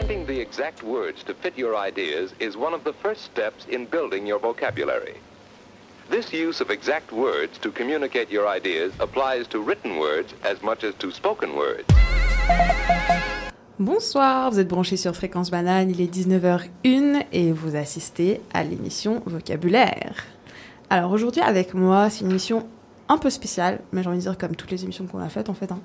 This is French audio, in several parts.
Finding the exact words to fit your ideas is one of the first steps in building your vocabulary. This use of exact words to communicate your ideas applies to written words as much as to spoken words. Bonsoir, vous êtes branchés sur Fréquence Banane, il est 19h01 et vous assistez à l'émission Vocabulaire. Alors aujourd'hui avec moi, c'est une émission un peu spéciale, mais j'ai envie de dire comme toutes les émissions qu'on a faites en fait. hein.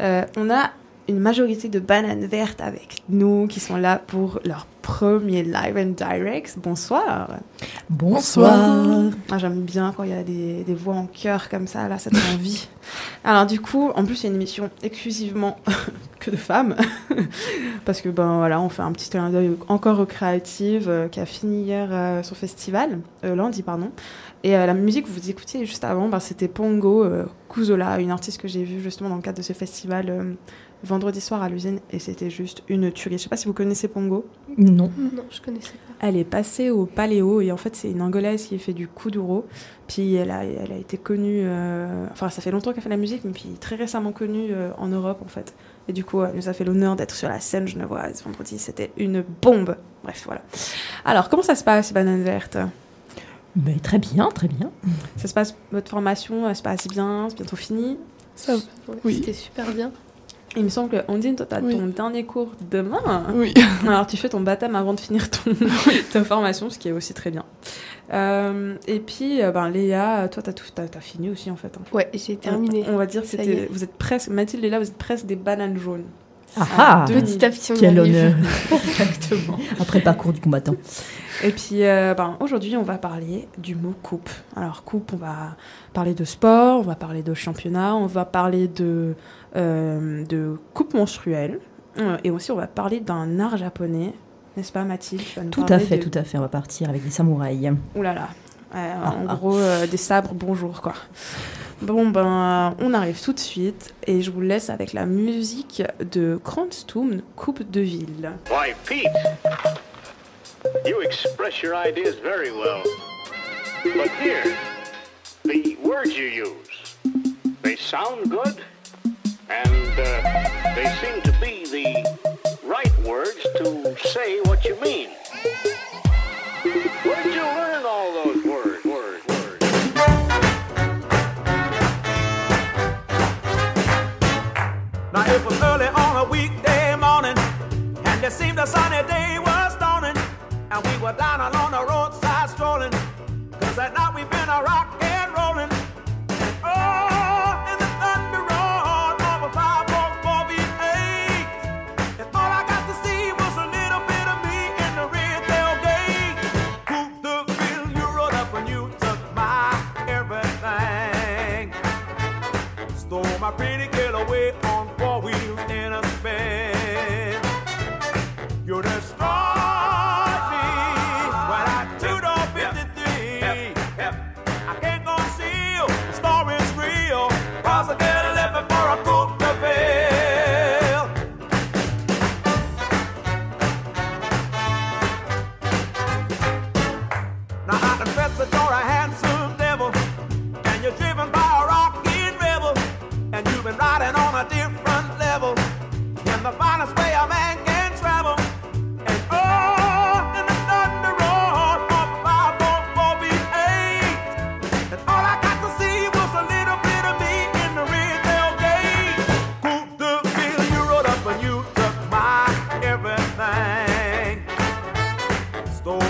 Euh, on a une majorité de bananes vertes avec nous qui sont là pour leur premier live and direct. Bonsoir. Bonsoir. Ah, J'aime bien quand il y a des, des voix en chœur comme ça, là, ça donne envie. Alors du coup, en plus, c'est une émission exclusivement que de femmes. Parce que, ben voilà, on fait un petit clin d'œil encore aux créatives euh, qui a fini hier euh, son festival, euh, lundi, pardon. Et la musique que vous écoutiez juste avant, ben, c'était Pongo Kuzola, une artiste que j'ai vue justement dans le cadre de ce festival vendredi soir à l'usine. Et c'était juste une tuerie. Je sais pas si vous connaissez Pongo. Non. Non, je connaissais pas. Elle est passée au Paléo et en fait c'est une Angolaise qui fait du kuduro. Puis elle a, elle a été connue, euh, enfin ça fait longtemps qu'elle fait de la musique, mais puis très récemment connue euh, en Europe en fait. Et du coup elle nous a fait l'honneur d'être sur la scène genevoise vendredi, c'était une bombe. Bref voilà. Alors comment ça se passe Banane Verte? Mais très bien, très bien. Ça se passe, votre formation elle se passe bien, c'est bientôt fini? Ça, Oui. C'était super bien. Il me semble que Ondine, toi t'as Oui. ton dernier cours demain. Oui. Alors tu fais ton baptême avant de finir ton, ta formation, ce qui est aussi très bien. Euh, et puis, euh, ben, Léa, toi, tout, t'as, t'as fini aussi en fait. hein. Ouais, j'ai terminé. On, on va dire que vous êtes presque, Mathilde et Léa, vous êtes presque des bananes jaunes. Ah ah Petit y Quel honneur Exactement. Après parcours du combattant. Et puis, euh, ben, aujourd'hui, on va parler du mot coupe. Alors, coupe, on va parler de sport, on va parler de championnat, on va parler de, euh, de coupe menstruelle. Euh, Et aussi, on va parler d'un art japonais. N'est-ce pas, Mathilde? Tout à fait, de- tout à fait. On va partir avec des samouraïs. Ouh là là. Ah, en ah. gros, des sabres, bonjour quoi. Bon ben, on arrive tout de suite et je vous laisse avec la musique de Kranztum, Coupe de ville. Why, Pete, you express your ideas very well. But here, the words you use, they sound good, and uh, they seem to be the right words to say what you mean. It was early on a weekday morning, and it seemed a sunny day was dawning, and we were down along the roadside strolling, cause that night we've been a rock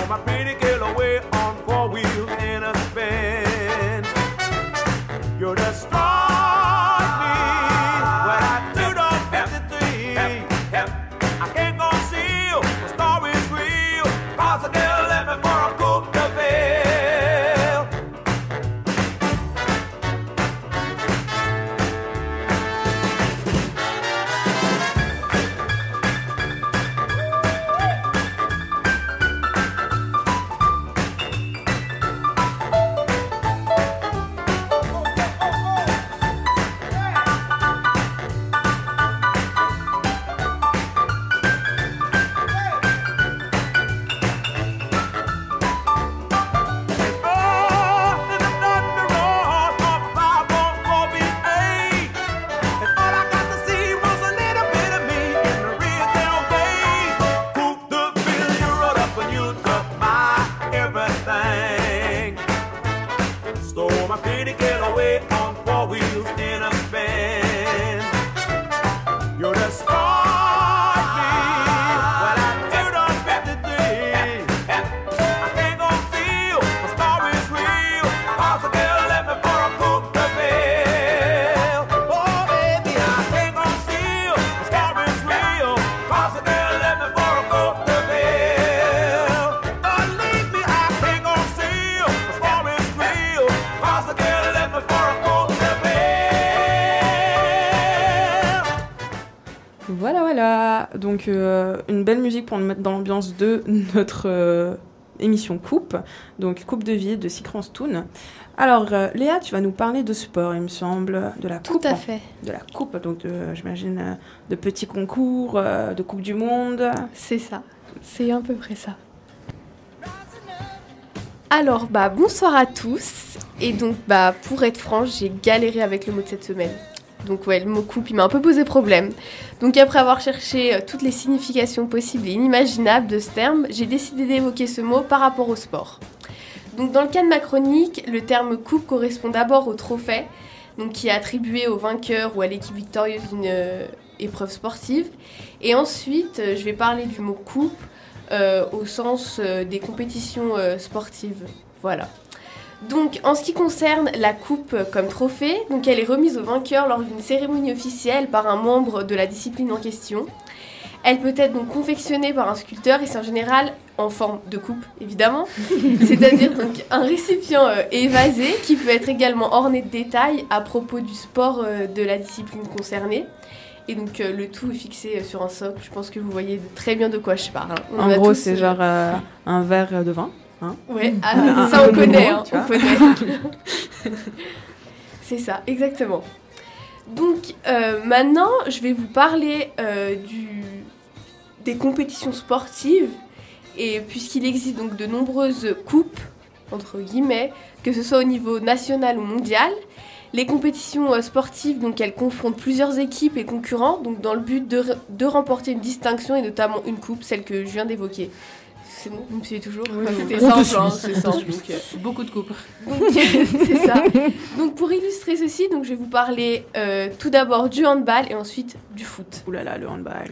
My pretty girl away on four wheels in a spin. You destroyed euh, une belle musique pour nous mettre dans l'ambiance de notre euh, émission Coupe, donc Coupe de vie de Secrance Toon. Alors euh, Léa, tu vas nous parler de sport, il me semble, de la Tout coupe. à fait. De la coupe, donc j'imagine de petits concours, euh, de Coupe du Monde. C'est ça. C'est à peu près ça. Alors, bah, bonsoir à tous. Et donc, bah, pour être franche, j'ai galéré avec le mot de cette semaine. Donc, ouais, le mot coupe, il m'a un peu posé problème. Donc, après avoir cherché euh, toutes les significations possibles et inimaginables de ce terme, j'ai décidé d'évoquer ce mot par rapport au sport. Donc, dans le cas de ma chronique, le terme coupe correspond d'abord au trophée, donc qui est attribué au vainqueur ou à l'équipe victorieuse d'une euh, épreuve sportive. Et ensuite, euh, je vais parler du mot coupe au sens des compétitions sportives. Voilà. Donc, en ce qui concerne la coupe comme trophée, donc elle est remise au vainqueur lors d'une cérémonie officielle par un membre de la discipline en question. Elle peut être donc confectionnée par un sculpteur et c'est en général en forme de coupe, évidemment. C'est-à-dire donc un récipient euh, évasé qui peut être également orné de détails à propos du sport euh, de la discipline concernée. Et donc euh, le tout est fixé sur un socle. Je pense que vous voyez très bien de quoi je parle. On En gros, c'est genre un verre de vin. Ouais, Un- ah, un ça on peu connaît, hein, on connaît. c'est ça, exactement. Donc euh, maintenant, je vais vous parler euh, du, des compétitions sportives. Et puisqu'il existe donc de nombreuses coupes, entre guillemets, que ce soit au niveau national ou mondial, les compétitions euh, sportives, donc elles confrontent plusieurs équipes et concurrents, donc dans le but de, de remporter une distinction et notamment une coupe, celle que je viens d'évoquer. C'est bon, vous me suivez toujours Oui. C'était simple, hein, c'est simple. donc, euh, Beaucoup de coupes. donc, c'est ça. Donc pour illustrer ceci, donc je vais vous parler euh, tout d'abord du handball et ensuite du foot. Ouh là là, le handball.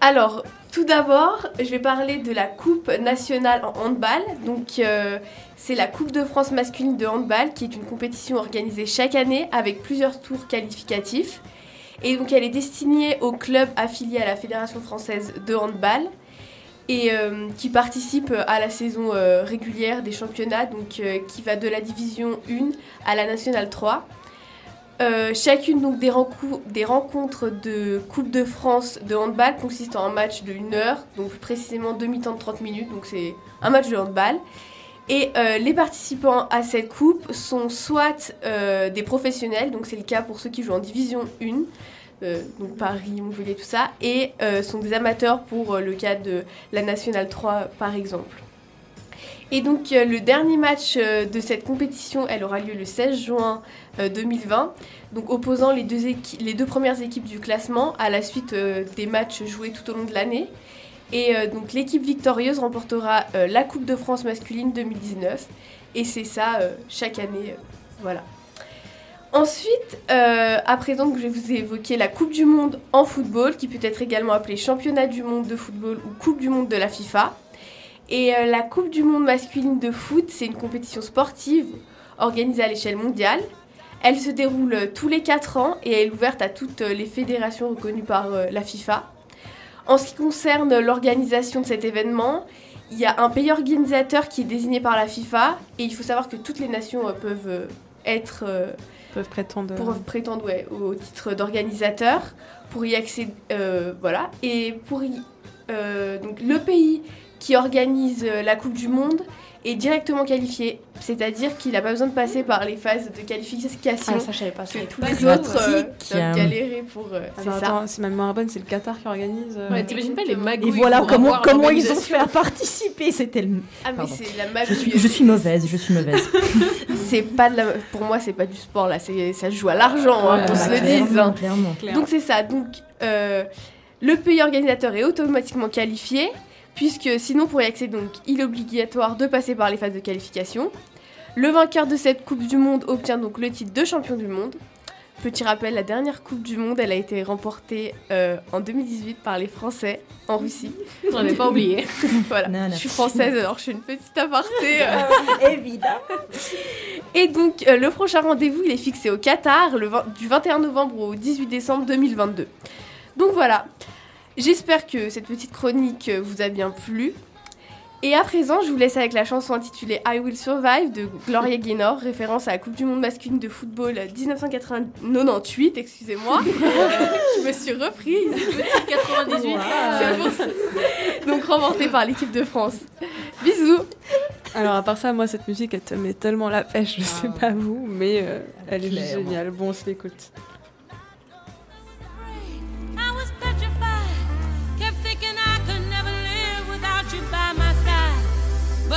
Alors, tout d'abord, je vais parler de la Coupe nationale en handball. Donc, euh, c'est la Coupe de France masculine de handball, qui est une compétition organisée chaque année avec plusieurs tours qualificatifs. Et donc, elle est destinée aux clubs affiliés à la Fédération française de handball et euh, qui participent à la saison euh, régulière des championnats, donc euh, qui va de la division 1 à la nationale 3. Euh, chacune donc des, des rencontres de Coupe de France de handball consistent en un match de 1 heure, donc précisément demi-temps de 30 minutes, donc c'est un match de handball. Et les participants à cette coupe sont soit des professionnels, donc c'est le cas pour ceux qui jouent en division 1, euh, donc Paris, Montpellier, tout ça, et euh, sont des amateurs pour euh, le cas de la Nationale 3 par exemple. Et donc euh, le dernier match euh, de cette compétition, elle aura lieu le 16 juin euh, 2020, donc opposant les deux, premières équipes du classement à la suite euh, des matchs joués tout au long de l'année. Et euh, donc l'équipe victorieuse remportera euh, la Coupe de France masculine 2019. Et c'est ça euh, chaque année. euh, voilà. Ensuite, euh, à présent, donc, je vous évoquer la Coupe du Monde en football, qui peut être également appelée Championnat du Monde de football ou Coupe du Monde de la FIFA. Et euh, la Coupe du Monde masculine de foot, c'est une compétition sportive organisée à l'échelle mondiale. Elle se déroule euh, tous les 4 ans et elle est ouverte à toutes euh, les fédérations reconnues par la FIFA. En ce qui concerne l'organisation de cet événement, il y a un pays organisateur qui est désigné par la FIFA et il faut savoir que toutes les nations peuvent être Peuvent prétendre. pour prétendre au titre d'organisateur, pour y accéder, euh, voilà. Et pour y, euh, donc le pays qui organise la Coupe du Monde est directement qualifié, c'est-à-dire qu'il n'a pas besoin de passer par les phases de qualification. Ah, ça, je savais pas. que tous Pas les autres euh, pratique. doivent galérer pour. euh, Ah c'est bah ça. si ma mémoire bonne, c'est le Qatar qui organise. euh, Ouais, t'imagines pas les magouilles Et voilà pour comment, avoir comment ils ont fait à participer. C'était le... Ah mais Pardon. c'est la je, magouille. suis, je suis mauvaise, je suis mauvaise. C'est pas de la... Pour moi, c'est pas du sport là. C'est ça joue à l'argent, hein, Ouais, qu'on bah, se le dise. hein. clairement. Donc c'est ça. Donc euh, le pays organisateur est automatiquement qualifié, puisque sinon pour y accéder, donc il est obligatoire de passer par les phases de qualification. Le vainqueur de cette Coupe du Monde obtient donc le titre de champion du monde. Petit rappel, la dernière Coupe du Monde, elle a été remportée euh, en 2018 par les Français en Russie. J'en ai pas oublié. voilà. Non, non. Je suis française, alors je fais une petite aparté. euh. Évidemment. Et donc, euh, le prochain rendez-vous, il est fixé au Qatar, le 20 du 21 novembre au 18 décembre 2022. Donc voilà, j'espère que cette petite chronique vous a bien plu. Et à présent, je vous laisse avec la chanson intitulée I Will Survive de Gloria Gaynor, référence à la Coupe du Monde masculine de football 1998, excusez-moi. je me suis reprise. 98. C'est pour ça. Donc remportée par l'équipe de France. Bisous. Alors, à part ça, moi, cette musique, elle te met tellement la pêche, je sais pas vous, mais euh, elle est géniale. Bon, on se l'écoute.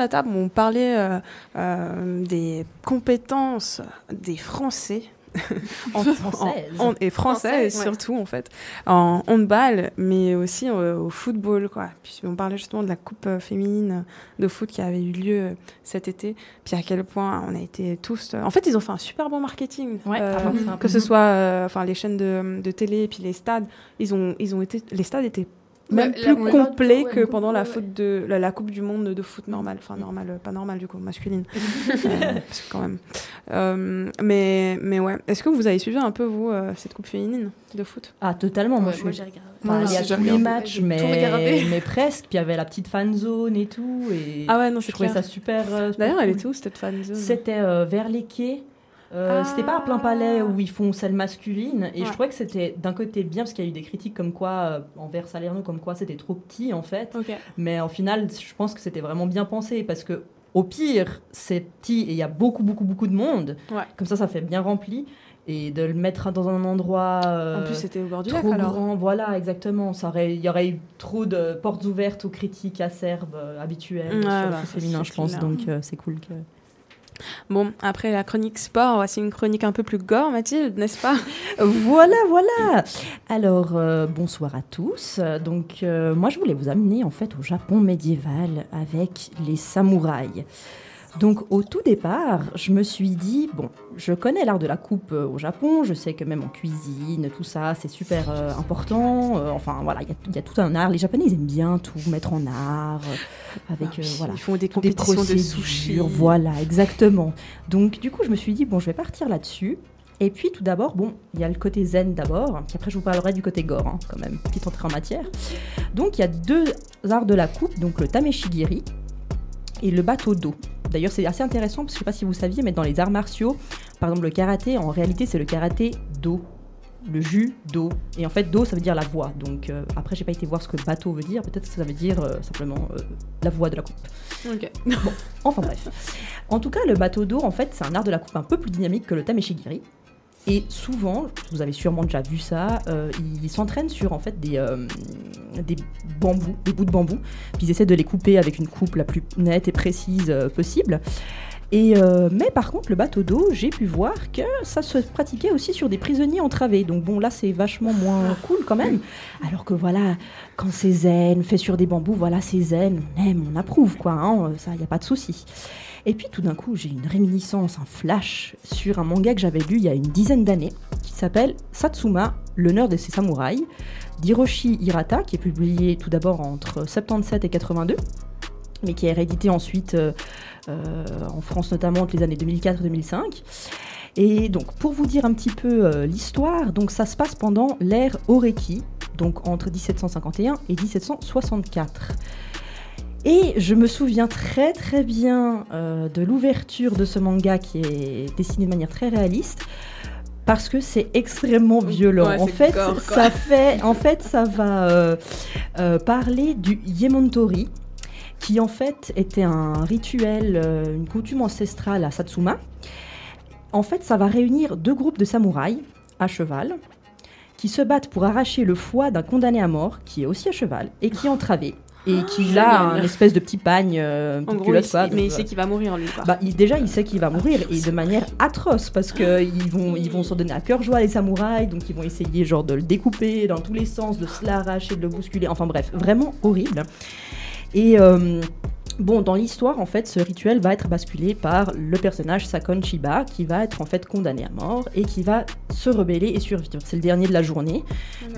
la table, on parlait euh, euh, des compétences des Français. en, Françaises. en- en- et françaises ouais. surtout en fait en handball mais aussi euh, au football quoi puis on parlait justement de la coupe euh, féminine de foot qui avait eu lieu euh, cet été puis à quel point on a été tous en fait ils ont fait un super bon marketing Ouais, que ce soit enfin les chaînes de, de télé et puis les stades ils ont ils ont été les stades étaient même la- plus ouais, que pendant la ouais. faute de la, la coupe du monde de foot normale enfin normale euh, pas normale du coup masculine Euh, parce que quand même Euh, mais mais ouais est-ce que vous avez suivi un peu vous euh, cette coupe féminine de foot? Ah, totalement. Moi, Ouais, suis j'ai regardé. allée aussi, à j'ai tous les matchs, mais, presque. Puis il y avait la petite fan zone et tout. Et ah ouais non je trouvais clair ça super. euh, d'ailleurs elle est où cette fan zone? C'était euh, vers les quais. Euh, Ah. C'était pas à plein palais où ils font celle masculine. Et Ouais. je trouvais que c'était d'un côté bien parce qu'il y a eu des critiques comme quoi, euh, envers Salerno, comme quoi c'était trop petit en fait. Mais en final, je pense que c'était vraiment bien pensé parce que au pire, c'est petit et il y a beaucoup, beaucoup, beaucoup de monde. Ouais. Comme ça, ça fait bien rempli. Et de le mettre dans un endroit euh, en plus c'était au bord du lac trop alors grand, voilà, exactement. Ça aurait, il y aurait eu trop de portes ouvertes aux critiques acerbes euh, habituelles sur bah, le foot féminin, je pense. clair. Donc euh, c'est cool que. Bon, après la chronique sport, voici une chronique un peu plus gore, Mathilde, n'est-ce pas? Voilà, voilà. Alors, euh, bonsoir à tous. Donc, euh, moi, je voulais vous amener en fait au Japon médiéval avec les samouraïs. Donc au tout départ, je me suis dit, bon, je connais l'art de la coupe euh, au Japon, je sais que même en cuisine, tout ça, c'est super euh, important. euh, enfin voilà, il y a- il y, a tout un art. Les Japonais, ils aiment bien tout mettre en art, euh, avec euh, voilà. Ils font des des compétitions de procédures, sushi. Voilà, exactement. Donc du coup, je me suis dit, bon, je vais partir là-dessus. Et puis tout d'abord, bon, il y a le côté zen d'abord, puis après je vous parlerai du côté gore, hein, quand même, petite entrée en matière. Donc il y a deux arts de la coupe, donc le tameshigiri et le bateau d'eau. D'ailleurs, c'est assez intéressant parce que je sais pas si vous saviez, mais dans les arts martiaux, par exemple le karaté, en réalité, c'est le karaté d'eau. Le jus d'eau. Et en fait, d'eau, ça veut dire la voix. Donc euh, après, j'ai pas été voir ce que bateau veut dire. Peut-être que ça veut dire euh, simplement euh, la voix de la coupe. Ok. Enfin bref. En tout cas, le bateau d'eau, en fait, c'est un art de la coupe un peu plus dynamique que le tameshigiri. Et souvent, vous avez sûrement déjà vu ça, euh, ils s'entraînent sur en fait des, euh, des bambous, des bouts de bambou, puis ils essaient de les couper avec une coupe la plus nette et précise euh, possible. Et euh, mais par contre, le bateau d'eau, j'ai pu voir que ça se pratiquait aussi sur des prisonniers entravés. Donc bon, là, c'est vachement moins cool quand même. Alors que voilà, quand c'est zen, fait sur des bambous, voilà, c'est zen, on aime, on approuve, quoi. hein, ça, y a pas de souci. Et puis tout d'un coup, j'ai une réminiscence, un flash sur un manga que j'avais lu il y a une dizaine d'années, qui s'appelle Satsuma, l'honneur de ses samouraïs, d'Hiroshi Hirata, qui est publié tout d'abord entre 77 et 82, mais qui est réédité ensuite euh, euh, en France notamment entre les années 2004 et 2005. Et donc, pour vous dire un petit peu euh, l'histoire, donc ça se passe pendant l'ère Oreki, donc entre 1751 et 1764. Et je me souviens très très bien euh, de l'ouverture de ce manga qui est dessiné de manière très réaliste parce que c'est extrêmement violent. Ouais, en fait, gore, ça fait, en fait, ça va euh, euh, parler du Yemontori, qui en fait était un rituel, euh, une coutume ancestrale à Satsuma. En fait, ça va réunir deux groupes de samouraïs à cheval qui se battent pour arracher le foie d'un condamné à mort qui est aussi à cheval et qui est entravé et qui a un espèce de petit pagne, euh, En petite gros, culotte, il quoi. mais il sait qu'il va mourir, lui. Quoi. bah, il- déjà, il sait qu'il va mourir et de manière atroce parce que ils vont, ils vont s'en donner à cœur joie les samouraïs, donc ils vont essayer genre de le découper dans tous les sens, de se l'arracher, de le bousculer. Enfin bref, vraiment horrible. Et euh, bon, dans l'histoire, en fait, ce rituel va être basculé par le personnage Sakon Chiba qui va être en fait condamné à mort et qui va se rebeller et survivre. C'est le dernier de la journée.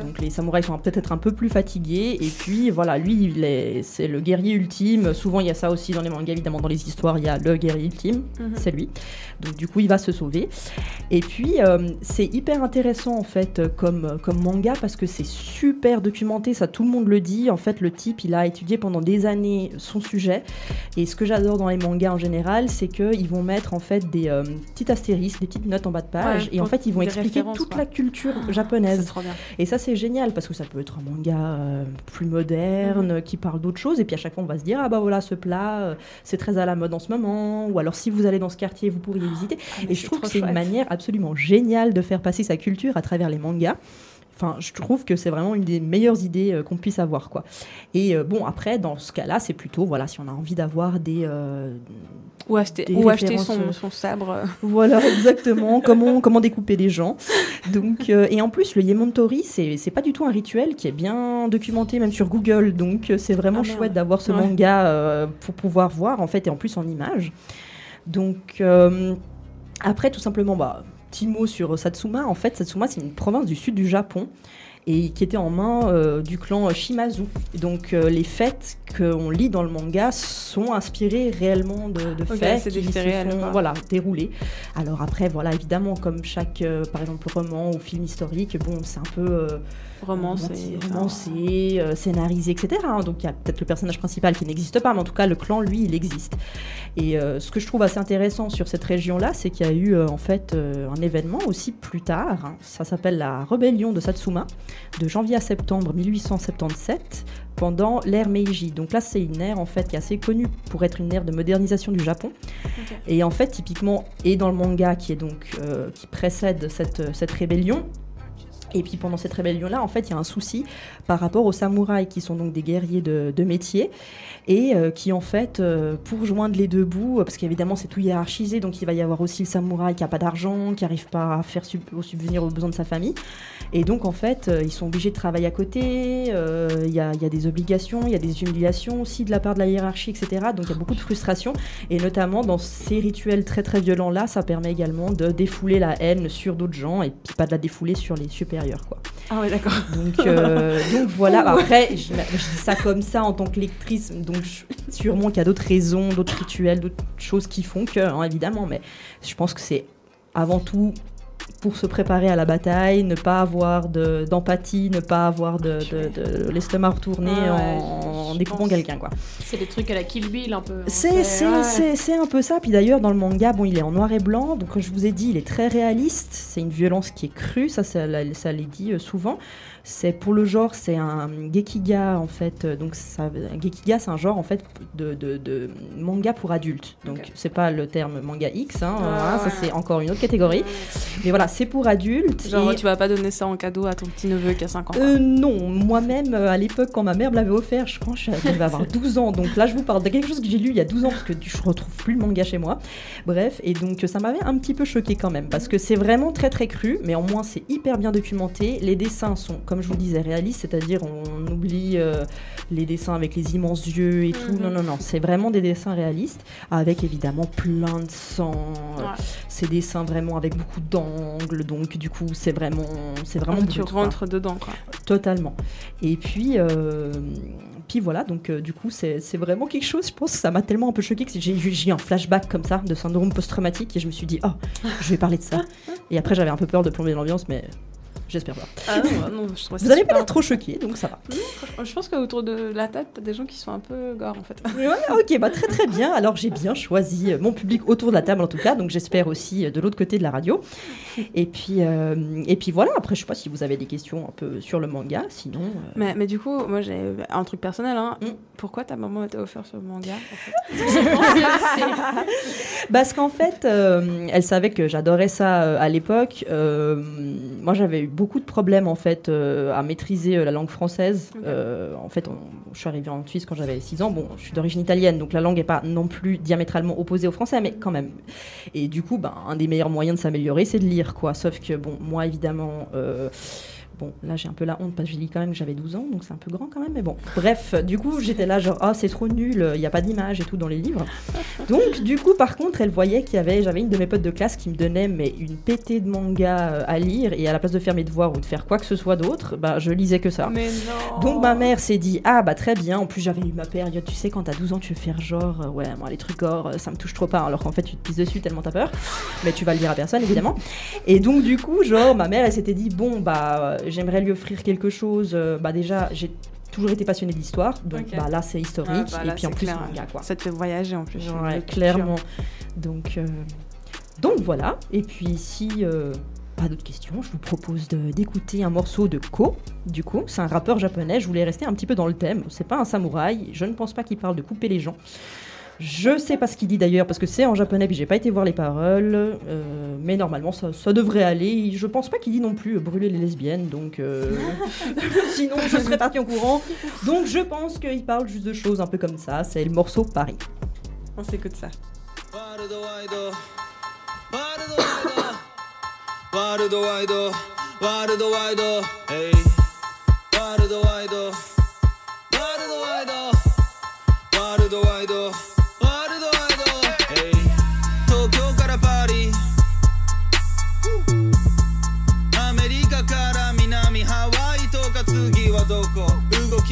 Donc les samouraïs sont peut-être un peu plus fatigués et puis voilà, lui c'est le guerrier ultime. Souvent il y a ça aussi dans les mangas évidemment dans les histoires, il y a le guerrier ultime, Mhm. c'est lui. Donc du coup il va se sauver. Et puis euh, c'est hyper intéressant en fait euh, comme comme manga parce que c'est super documenté, ça tout le monde le dit. En fait le type il a étudié pendant des années son sujet et ce que j'adore dans les mangas en général, c'est que ils vont mettre en fait des euh, petits astérisques, des petites notes en bas de page Ouais, et en fait ils vont expliquer toute quoi. la culture C'est japonaise. trop bien. Et ça, c'est génial parce que ça peut être un manga euh, plus moderne Mhm. qui parle d'autres choses. Et puis à chaque fois, on va se dire Ah bah voilà, ce plat, euh, c'est très à la mode en ce moment. Ou alors, si vous allez dans ce quartier, vous pourriez visiter. Ah, Et je trouve que c'est une manière absolument géniale de faire passer sa culture à travers les mangas. Enfin, je trouve que c'est vraiment une des meilleures idées euh, qu'on puisse avoir, quoi. Et euh, bon, après, dans ce cas-là, c'est plutôt, voilà, si on a envie d'avoir des, euh, Ou acheter, Des ou acheter références, son, son sabre. voilà, exactement. comment, comment découper des gens. Donc, et en plus, le Yemontori, c'est c'est pas du tout un rituel qui est bien documenté, même sur Google. Donc, c'est vraiment Ah, chouette d'avoir ce Ouais. manga pour pouvoir voir, en fait, et en plus en images. Donc, après, tout simplement, bah, petit mot sur Satsuma. En fait, Satsuma, c'est une province du sud du Japon et qui était en main euh, du clan Shimazu. Et donc, euh, les faits qu'on lit dans le manga sont inspirés réellement de, de faits qui se sont, voilà, déroulés. Alors après, voilà, évidemment, comme chaque, euh, par exemple, roman ou film historique, bon, c'est un peu romancé. romancé, euh, scénarisé, etc. hein. Donc il y a peut-être le personnage principal qui n'existe pas, mais en tout cas, le clan, lui, il existe. Et euh, ce que je trouve assez intéressant sur cette région-là, c'est qu'il y a eu euh, en fait un événement aussi plus tard. hein. Ça s'appelle la rébellion de Satsuma, de janvier à septembre 1877, pendant l'ère Meiji. Donc là, c'est une ère en fait qui est assez connue pour être une ère de modernisation du Japon. Et en fait, typiquement, et dans le manga qui est donc euh, qui précède cette, cette rébellion, et puis pendant cette rébellion-là, en fait, il y a un souci par rapport aux samouraïs, qui sont donc des guerriers de, métier, et euh, qui en fait, euh, pour joindre les deux bouts, parce qu'évidemment c'est tout hiérarchisé, donc il va y avoir aussi le samouraï qui n'a pas d'argent, qui n'arrive pas à faire subvenir aux besoins de sa famille, et donc en fait euh, ils sont obligés de travailler à côté, il y, a des obligations, il y a des humiliations aussi de la part de la hiérarchie, etc. Donc il y a beaucoup de frustration, et notamment dans ces rituels très très violents là, ça permet également de défouler la haine sur d'autres gens et puis pas de la défouler sur les supérieurs quoi. Ah ouais d'accord. Donc, donc voilà, après, je, dis ça comme ça en tant que lectrice, donc sûrement qu'il y a d'autres raisons, d'autres rituels, d'autres choses qui font que, hein, évidemment, mais je pense que c'est avant tout pour se préparer à la bataille, ne pas avoir d'empathie, ne pas avoir de, l'estomac retourné en, découpant quelqu'un. C'est des trucs à la Kill Bill un peu. C'est un peu ça. Puis d'ailleurs, dans le manga, bon, il est en noir et blanc. Donc, comme je vous ai dit, il est très réaliste. C'est une violence qui est crue. Ça, ça, ça l'est dit euh, souvent. C'est pour le genre, c'est un gekiga en fait. Euh, donc ça, gekiga, c'est un genre en fait de, manga pour adultes. Donc okay. c'est pas le terme manga X, hein, ah, ça c'est encore une autre catégorie. Mais voilà, c'est pour adultes. Genre et... tu vas pas donner ça en cadeau à ton petit neveu qui a 5 ans. Euh, non, moi-même euh, à l'époque quand ma mère me l'avait offert, je pense que j'avais avoir 12 ans. Donc là je vous parle de quelque chose que j'ai lu il y a 12 ans parce que je retrouve plus le manga chez moi. Bref, et donc ça m'avait un petit peu choqué quand même parce que c'est vraiment très très cru, mais au moins c'est hyper bien documenté. Les dessins sont comme je vous le disais, réaliste, c'est-à-dire on oublie euh, les dessins avec les immenses yeux et tout. Mhm. Non, non, non, c'est vraiment des dessins réalistes, avec évidemment plein de sang. Ouais. Ces dessins vraiment avec beaucoup d'angles, donc du coup, c'est vraiment, c'est vraiment. Tu rentres dedans, quoi. Totalement. Et puis. Euh, puis voilà, donc euh, du coup, c'est vraiment quelque chose. Je pense que ça m'a tellement un peu choqué que j'ai eu un flashback comme ça de syndrome post-traumatique et je me suis dit, oh, je vais parler de ça. Et après, j'avais un peu peur de plomber l'ambiance, mais J'espère pas. Ah vous n'allez pas être trop choqués, donc ça va. Je pense qu'autour de la table, t'as des gens qui sont un peu gore en fait. Ouais, ok, bah très très bien. Alors j'ai bien choisi euh, mon public autour de la table en tout cas, donc j'espère aussi euh, de l'autre côté de la radio. Et puis, euh, et puis voilà, après je ne sais pas si vous avez des questions un peu sur le manga, sinon. Mais, mais, du coup, moi j'ai un truc personnel. Hein. Mm. Pourquoi ta maman t'a offert ce manga Parce qu'en fait, elle savait que j'adorais ça à l'époque. moi j'avais eu beaucoup beaucoup de problèmes en fait euh, à maîtriser euh, la langue française. Euh, en fait, je suis arrivée en Suisse quand j'avais 6 ans. Bon, je suis d'origine italienne, donc la langue n'est pas non plus diamétralement opposée au français, mais quand même. Et du coup, ben, un des meilleurs moyens de s'améliorer, c'est de lire, quoi. Sauf que bon, moi évidemment. Bon, là j'ai un peu la honte parce que j'ai dit quand même que j'avais 12 ans, donc c'est un peu grand quand même, mais bon. Bref, du coup j'étais là genre, ah oh, c'est trop nul, il n'y a pas d'image et tout dans les livres. Donc du coup par contre elle voyait qu'il y avait, j'avais une de mes potes de classe qui me donnait mais une pétée de manga euh, à lire et à la place de faire mes devoirs ou de faire quoi que ce soit d'autre, bah je lisais que ça. Mais non. Donc ma mère s'est dit, ah bah très bien, en plus j'avais eu ma période, tu sais quand t'as 12 ans tu veux faire genre, euh, ouais moi les trucs or euh, ça me touche trop pas, hein, alors qu'en fait tu te pisses dessus tellement t'as peur, mais tu vas le dire à personne évidemment. Et donc du coup genre ma mère elle s'était dit, bon bah j'aimerais lui offrir quelque chose. Euh, bah déjà, j'ai toujours été passionnée d'histoire, donc bah, là c'est historique, ah, bah, et puis en plus clair, manga quoi. Ça te fait voyager en plus. Ouais, clairement. Donc, euh, donc voilà, et puis si euh, pas d'autres questions, je vous propose d'écouter un morceau de Ko, du coup, c'est un rappeur japonais, je voulais rester un petit peu dans le thème, c'est pas un samouraï, je ne pense pas qu'il parle de couper les gens. Je sais pas ce qu'il dit d'ailleurs parce que c'est en japonais puis j'ai pas été voir les paroles, euh, mais normalement ça, devrait aller. Je pense pas qu'il dit non plus euh, brûler les lesbiennes, donc euh, sinon je serais parti en courant. Donc je pense qu'il parle juste de choses un peu comme ça. C'est le morceau Paris. On s'écoute ça. Hey.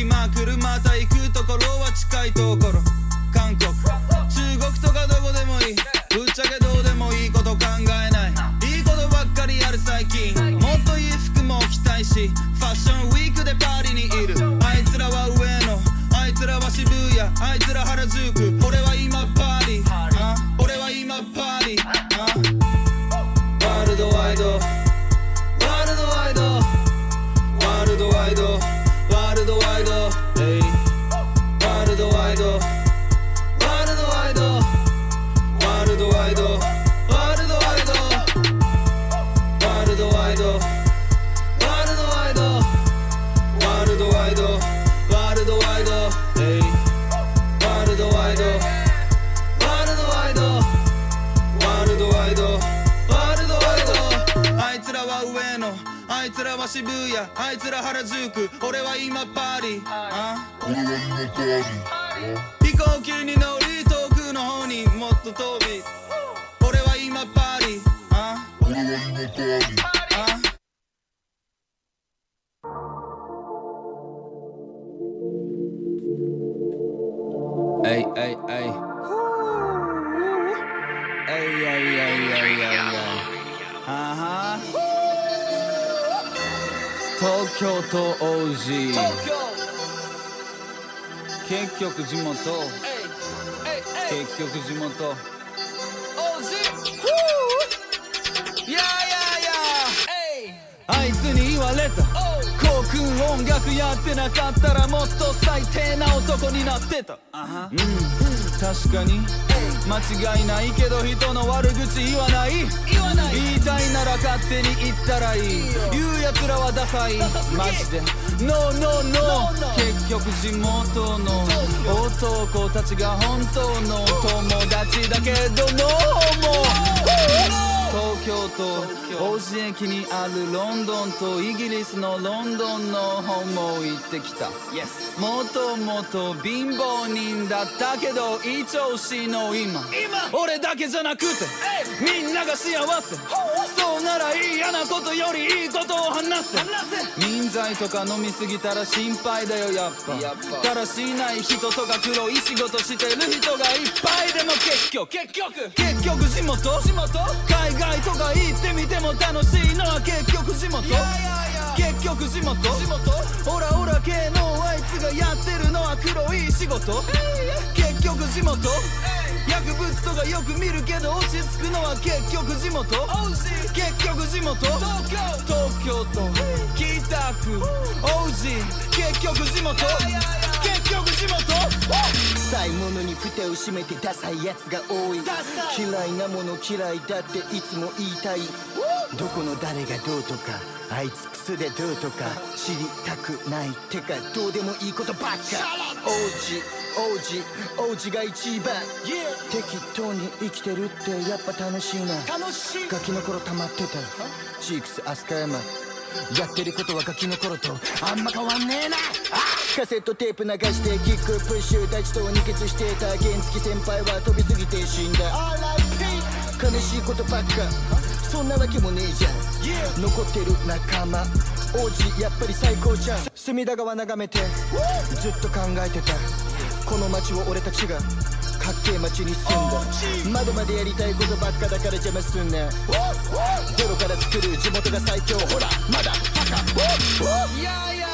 隙間車座行くところは近いところ。韓国中国とかどこでもいい。ぶっちゃけどうでもいいこと考えない。いいことばっかりやる最近。もっといい服も着たいしファッションウィークでパリにいる。あいつらは上野。あいつらは渋谷。あいつら原宿。昼あいつら腹ずく俺は今パリあ？俺は今パリ飛行機に乗り遠くの方にもっと飛び。俺は今パリあ？俺は今パリあ？哎！東京都王子。結局地元。結局地元。いやいやいやあいつに言われた。コウ君音楽やってなかったらもっと最低な男になってた。うん確かに。間違いないけど人の悪口言わない。言い。たいなら勝手に言ったらいい。言うやつらはダサい。マジで。No no no 結局地元の男たちが本当の友達だけど No も東京都王子駅にあるロンドンとイギリスのロンドンの方も行ってきた。もともと貧乏人だったけど一押しの今。俺だけじゃなくてみんなが幸せ。そうなら嫌なことよりいいことを話せ。人材とか飲みすぎたら心配だよやっぱ。だらしない人とか黒い仕事してる人がいっぱい。でも結局。結局。結局地元？地元？海外とか行ってみても楽しいのは結局地元。結局地元。地元？オラオラ系のあいつがやってるのは黒い仕事。結局地元。薬物とかよく見るけど落ち着くのは結局地元。結局地元。東京。都。北区。王子結局地元臭いものに蓋を閉めてダサいやつが多い。嫌いなもの嫌いだっていつも言いたい。どこの誰がどうとかあいつクソでどうとか知りたくないてかどうでもいいことばっか。王子王子王子が一番。適当に生きてるってやっぱ楽しいな。ガキの頃溜まってた。チークス飛鳥山やってることはガキの頃とあんま変わんねえな。カセットテープ流してキックプッシュ大地と二血してた原付先輩は飛びすぎて死んだ。悲しいことばっか。そんなわけもねえじゃん。残ってる仲間王子やっぱり最高じゃん。隅田川眺めてずっと考えてた。この街を俺たちがかっけえ街に住んだ窓までやりたいことばっかだから邪魔すんなゼロから作る地元が最強。ほらまだいやいや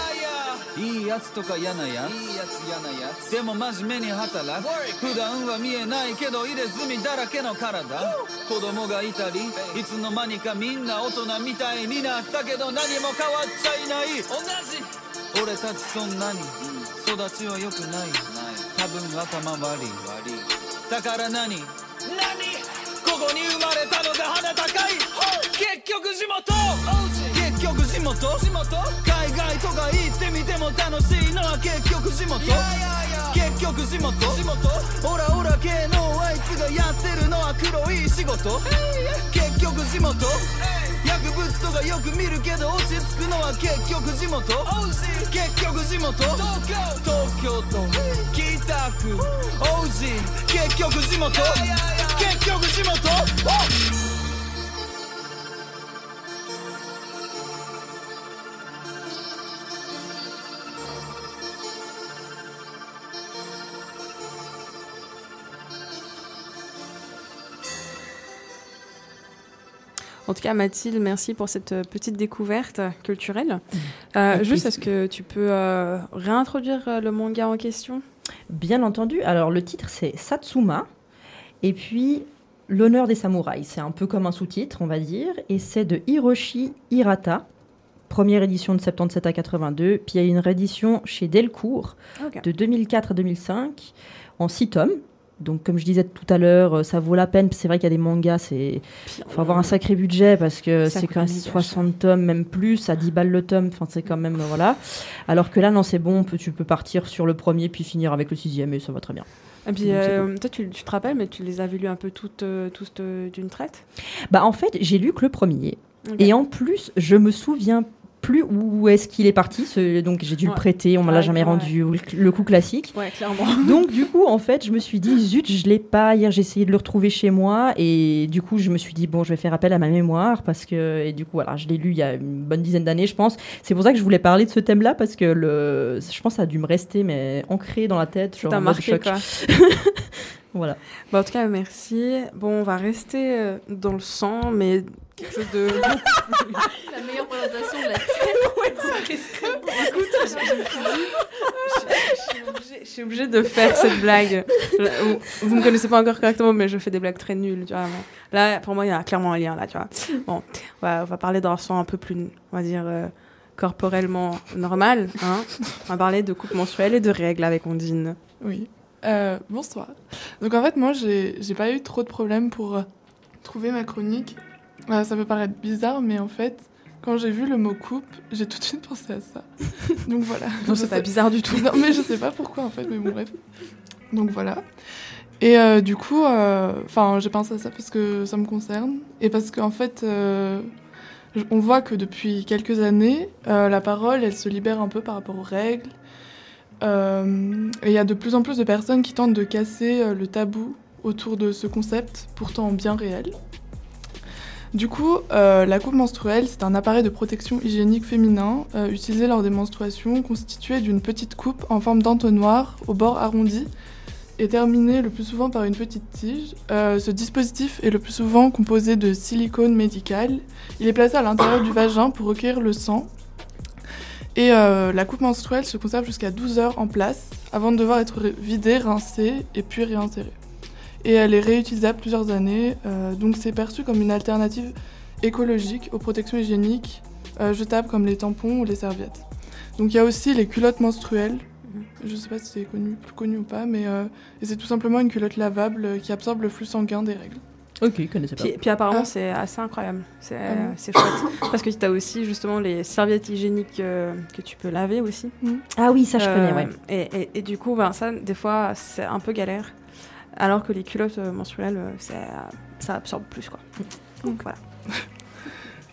いやいいやつとか嫌なやつ。いいやつ嫌なやつ。でも真面目に働く。普段は見えないけど入れ墨だらけの体。子供がいたりいつの間にかみんな大人みたいになったけど何も変わっちゃいない。同じ。俺たちそんなに育ちは良くない。多分頭悪いだから何？何？ここに生まれたので鼻高い。結局地元。結局地元？地元。海外とか行ってみても楽しいのは結局地元。結局地元。地元。オラオラ系のあいつがやってるのは黒い仕事。結局地元薬物とかよく見るけど落ち着くのは結局地元。結局地元。東京都北区王子結局地元。結局地元「En tout cas, Mathilde, merci pour cette euh, petite découverte culturelle. Euh, juste, est-ce que tu peux euh, réintroduire le manga en question? Bien entendu. Alors, le titre, c'est Satsuma. Et puis, L'honneur des samouraïs. C'est un peu comme un sous-titre, on va dire. Et c'est de Hiroshi Hirata. Première édition de 77 à 82. Puis il y a une réédition chez Delcourt de 2004 à 2005 en 6 tomes. Donc, comme je disais tout à l'heure, euh, ça vaut la peine. C'est vrai qu'il y a des mangas, c'est faut avoir un sacré budget parce que c'est quand même méga cher. 60 tomes, même plus, à 10 balles le tome. Enfin, c'est quand même euh, voilà. Alors que là, non, c'est bon. Tu peux partir sur le premier puis finir avec le sixième et ça va très bien. Et puis, euh, toi, tu, tu te rappelles, mais tu les avais lus un peu toutes, euh, toutes euh, d'une traite? Bah, en fait, j'ai lu que le premier. Et en plus, je me souviens plus où est-ce qu'il est parti. ce- Donc j'ai dû Ouais. le prêter, on me l'a Ouais, jamais ouais. rendu. Le, le coup classique. Ouais, clairement. Donc du coup, en fait, je me suis dit, zut, je l'ai pas. Hier, j'ai essayé de le retrouver chez moi. Et du coup, je me suis dit, bon, je vais faire appel à ma mémoire. Parce que, et du coup, voilà, je l'ai lu il y a une bonne dizaine d'années, je pense. C'est pour ça que je voulais parler de ce thème-là. Parce que le, je pense que ça a dû me rester, mais ancré dans la tête. genre marqué choc. quoi. Voilà. Bah, en tout cas, merci. Bon, on va rester euh, dans le sang, mais quelque chose de. La meilleure présentation de la je, suis obligée- de faire cette blague. Vous me connaissez pas encore correctement, mais je fais des blagues très nulles. Tu vois. Là, pour moi, il y a clairement un lien là, tu vois. Bon, on va, on va parler d'un son un peu plus, on va dire, euh, corporellement normal. Hein. On va parler de coupe menstruelle et de règles avec Ondine. Oui. Euh, bonsoir. Donc en fait, moi, j'ai pas eu trop de problèmes pour euh, trouver ma chronique. Euh, ça peut paraître bizarre, mais en fait, quand j'ai vu le mot coupe, j'ai tout de suite pensé à ça. Donc voilà. Non, c'est pas bizarre du tout. Non, mais je sais pas pourquoi en fait, mais bon, bref. Donc voilà. Et du coup, enfin, j'ai pensé à ça parce que ça me concerne et parce qu'en fait, on voit que depuis quelques années, la parole, elle se libère un peu par rapport aux règles. Euh, et il y a de plus en plus de personnes qui tentent de casser euh, le tabou autour de ce concept, pourtant bien réel. Du coup, euh, la coupe menstruelle, c'est un appareil de protection hygiénique féminin utilisé lors des menstruations, constitué d'une petite coupe en forme d'entonnoir au bord arrondi et terminé le plus souvent par une petite tige. Ce dispositif est le plus souvent composé de silicone médical. Il est placé à l'intérieur du vagin pour recueillir le sang. Et euh, la coupe menstruelle se conserve jusqu'à 12 heures en place avant de devoir être vidée, rincée et puis réinsérée. Et elle est réutilisable plusieurs années, euh, donc c'est perçu comme une alternative écologique aux protections hygiéniques euh, jetables comme les tampons ou les serviettes. Donc il y a aussi les culottes menstruelles. Je ne sais pas si c'est connu, plus connu ou pas, mais c'est tout simplement une culotte lavable qui absorbe le flux sanguin des règles. Ok, je connaissais pas. Puis, puis apparemment, Ah. c'est assez incroyable. C'est Ah chouette. Parce que tu as aussi justement les serviettes hygiéniques euh, que tu peux laver aussi. Ah oui, ça je connais, Euh, ouais. Et, et- et du coup, ben, ça, des fois, c'est un peu galère. Alors que les culottes euh, menstruelles, ça absorbe plus. Quoi. Donc voilà.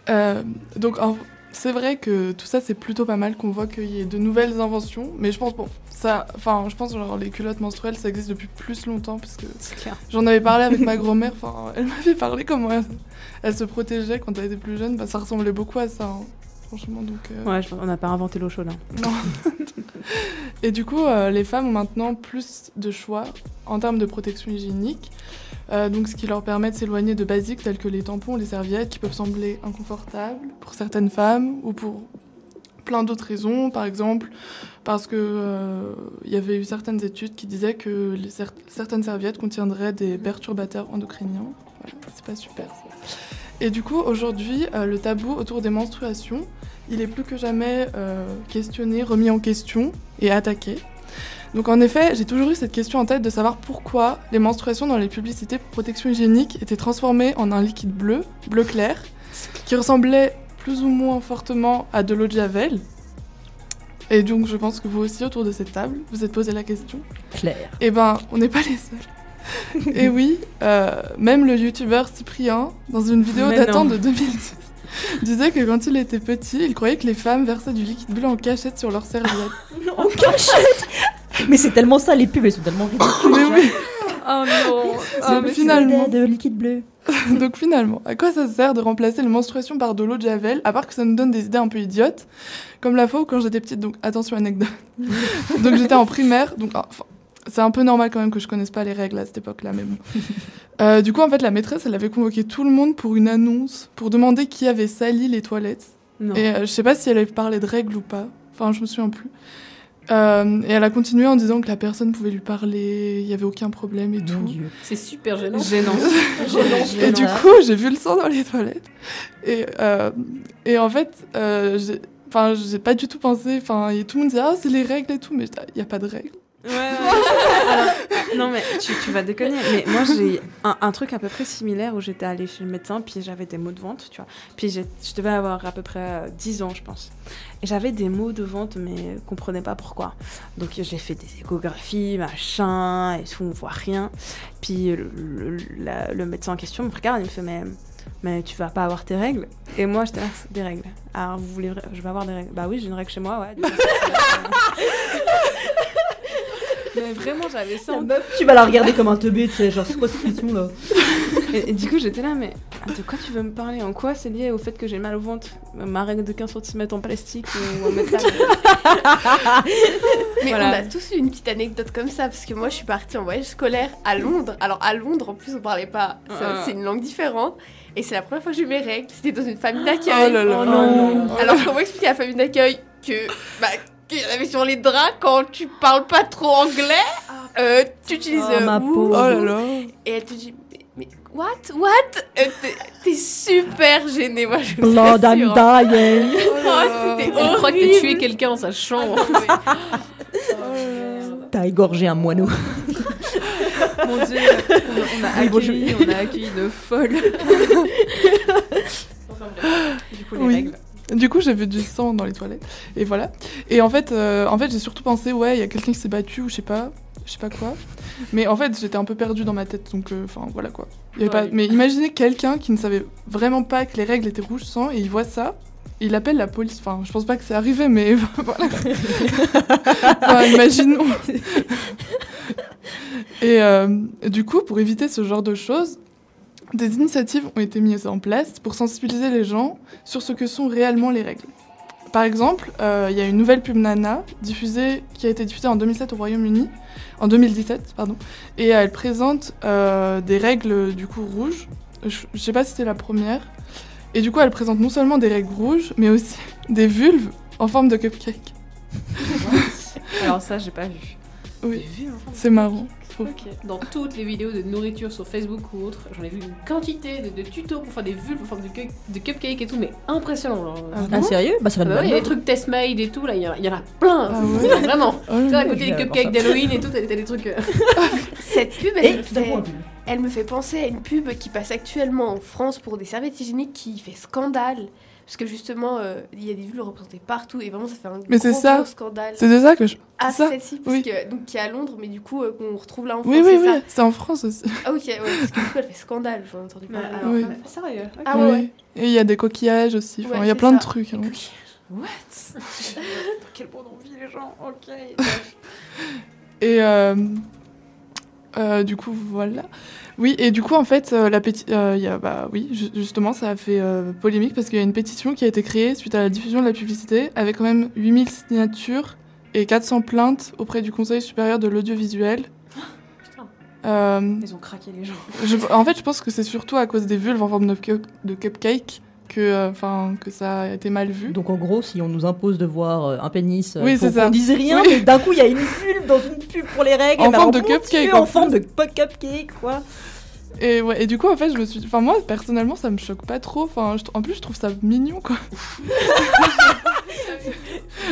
Euh, donc en- c'est vrai que tout ça c'est plutôt pas mal qu'on voit qu'il y ait de nouvelles inventions, mais je pense bon ça, enfin je pense genre les culottes menstruelles ça existe depuis plus longtemps parce que j'en avais parlé avec ma grand-mère, enfin elle m'avait parlé comment elle, elle se protégeait quand elle était plus jeune, bah, ça ressemblait beaucoup à ça. hein, Franchement, donc. euh, Ouais, on n'a pas inventé l'eau chaude. hein. non. Et du coup, euh, les femmes ont maintenant plus de choix en termes de protection hygiénique, euh, donc ce qui leur permet de s'éloigner de basiques tels que les tampons, les serviettes, qui peuvent sembler inconfortables pour certaines femmes ou pour plein d'autres raisons. Par exemple, parce que euh, il y avait eu certaines études qui disaient que certaines serviettes contiendraient des perturbateurs endocriniens. Voilà, c'est pas super. Et du coup, aujourd'hui, euh, le tabou autour des menstruations, il est plus que jamais euh, questionné, remis en question et attaqué. Donc en effet, j'ai toujours eu cette question en tête de savoir pourquoi les menstruations dans les publicités pour protection hygiénique étaient transformées en un liquide bleu, bleu clair, qui ressemblait plus ou moins fortement à de l'eau de javel. Et donc je pense que vous aussi autour de cette table, vous êtes posé la question. Claire. Eh ben, on n'est pas les seuls. Et oui, euh, même le youtubeur Cyprien, dans une vidéo Mais datant non. de 2010, disait que quand il était petit, il croyait que les femmes versaient du liquide bleu en cachette sur leurs serviettes. En cachette Mais c'est tellement ça, les pubs, elles sont tellement ridicules. Mais oui. Oh non Ah, mais finalement. de liquide bleu. Donc finalement, à quoi ça sert de remplacer les menstruations par de l'eau de javel, à part que ça nous donne des idées un peu idiotes, comme la fois où quand j'étais petite, donc attention anecdote, donc j'étais en primaire, donc ah, enfin, c'est un peu normal quand même que je connaisse pas les règles à cette époque-là, mais bon. Euh, du coup, en fait, la maîtresse, elle avait convoqué tout le monde pour une annonce, pour demander qui avait sali les toilettes. Non. Et euh, je sais pas si elle avait parlé de règles ou pas, enfin je me souviens plus. Euh, et elle a continué en disant que la personne pouvait lui parler, il y avait aucun problème et Mon tout. C'est super gênant. Gênant. Et du coup, j'ai vu le sang dans les toilettes. Et, euh, et en fait, euh, j'ai- enfin, j'ai pas du tout pensé. Enfin, et tout le monde disait ah c'est les règles et tout, mais il y a pas de règles. Ouais, ouais. Alors, non, mais tu, tu vas déconner. Mais moi, j'ai un, un truc à peu près similaire où j'étais allée chez le médecin, puis j'avais des maux de ventre, tu vois. Puis je devais avoir à peu près euh, 10 ans, je pense. Et j'avais des maux de ventre, mais je comprenais pas pourquoi. Donc j'ai fait des échographies, machin, et tout, on voit rien. Puis le, le- la- le médecin en question me regarde, il me fait Mais mais tu vas pas avoir tes règles. Et moi, j'étais là, des règles. Alors, vous voulez, je vais avoir des règles. Bah oui, j'ai une règle chez moi, ouais. mais vraiment, j'avais ça. en Tu vas la regarder comme un teubé, tu sais, genre c'est quoi cette question là Et, et du coup, j'étais là, mais de quoi tu veux me parler? En quoi c'est lié au fait que j'ai mal au ventre? Ma règle de 15 cm en plastique ou en métal? Mais Voilà. on a tous eu une petite anecdote comme ça, parce que moi je suis partie en voyage scolaire à Londres. Alors à Londres, en plus, on parlait pas, Ah. c'est une langue différente. Et c'est la première fois que j'ai eu mes règles. C'était dans une famille d'accueil. Oh là là. Oh non. Alors comment expliquer à la famille d'accueil que bah, qu'il y en avait sur les draps quand tu parles pas trop anglais, euh, tu utilises Oh, euh, ma ouh. pauvre. Oh là là. et elle te dit mais, what? What? Euh, t'es- super gênée, moi je Blood. I'm dying Oh, c'était Elle croit que t'as horrible. tué quelqu'un dans sa chambre. Ah, T'as égorgé un moineau. Mon dieu, on a, on a Oui, bon, accueilli, on a accueilli une folle. Du coup, les Oui. règles. Du coup, vu du sang dans les toilettes. Et voilà. Et en fait, euh, en fait j'ai surtout pensé, ouais, il y a quelqu'un qui s'est battu ou je sais pas, je sais pas quoi. Mais en fait, j'étais un peu perdue dans ma tête, donc euh, enfin voilà quoi. Il y avait pas... Ouais. Mais imaginez quelqu'un qui ne savait vraiment pas que les règles étaient rouge sang et il voit ça. il appelle la police. Enfin, je pense pas que c'est arrivé, mais voilà. Enfin, imaginons. Et euh, du coup, pour éviter ce genre de choses, des initiatives ont été mises en place pour sensibiliser les gens sur ce que sont réellement les règles. Par exemple, euh, il y a une nouvelle pub Nana diffusée, qui a été diffusée en 2007 au Royaume-Uni, en 2017, pardon, et elle présente euh, des règles du coup rouges. Je, je sais pas si c'était la première. Et du coup, elle présente non seulement des règles rouges, mais aussi des vulves en forme de cupcake. Alors ça, j'ai pas vu. Oui, c'est marrant. Je trouve. Dans toutes les vidéos de nourriture sur Facebook ou autre, j'en ai vu une quantité de, de tutos pour faire des vulves en forme de, cu- de cupcake et tout, mais impressionnant. genre. Ah Ah, sérieux Bah, ça va Ah de bah ouais, il y a des trucs test made et tout, là, il y, en a- il y en a plein. Ah ouais. Vraiment. Oh Tu sais, à côté des cupcakes d'Halloween et tout, t'as t'as des trucs. euh, Cette pub, elle Et me, fait, elle me fait penser à une pub qui passe actuellement en France pour des serviettes hygiéniques qui fait scandale. Parce que justement, euh, il y a des vulves représentées partout et vraiment ça fait un Mais c'est gros, ça. gros scandale. C'est de ça que je. Ah, c'est ça celle-ci, Oui. donc qui est à Londres, mais du coup, euh, qu'on retrouve là en France. Oui, oui, oui, c'est en France aussi. Ah, ok, ouais, parce que du coup, elle fait scandale, j'en ai entendu parler. alors, Oui. ah, sérieux ok. Ah ouais. Et il y a des coquillages aussi. Enfin, Ouais, il y a plein de trucs. hein. What Dans quel monde on vit les gens Ok. Et euh, euh, du coup, voilà. Oui, et du coup, en fait, euh, la euh, y a, bah, oui, ju- justement, ça a fait euh, polémique parce qu'il y a une pétition qui a été créée suite à la diffusion de la publicité avec quand même 8000 signatures et 400 plaintes auprès du Conseil supérieur de l'audiovisuel. Putain. Euh, Ils ont craqué les gens. je- en fait, je pense que c'est surtout à cause des vulves en forme de, de cupcake que, euh, enfin, que ça a été mal vu. Donc en gros, si on nous impose de voir euh, un pénis, euh, Oui, c'est ça. dise rien, Oui. mais d'un coup il y a une pub dans une pub pour les règles. En forme de cupcake, en forme de cupcake, quoi. Et, ouais, et du coup, en fait, je me suis Enfin, moi, personnellement, ça me choque pas trop. Enfin, je- en plus, je trouve ça mignon, quoi.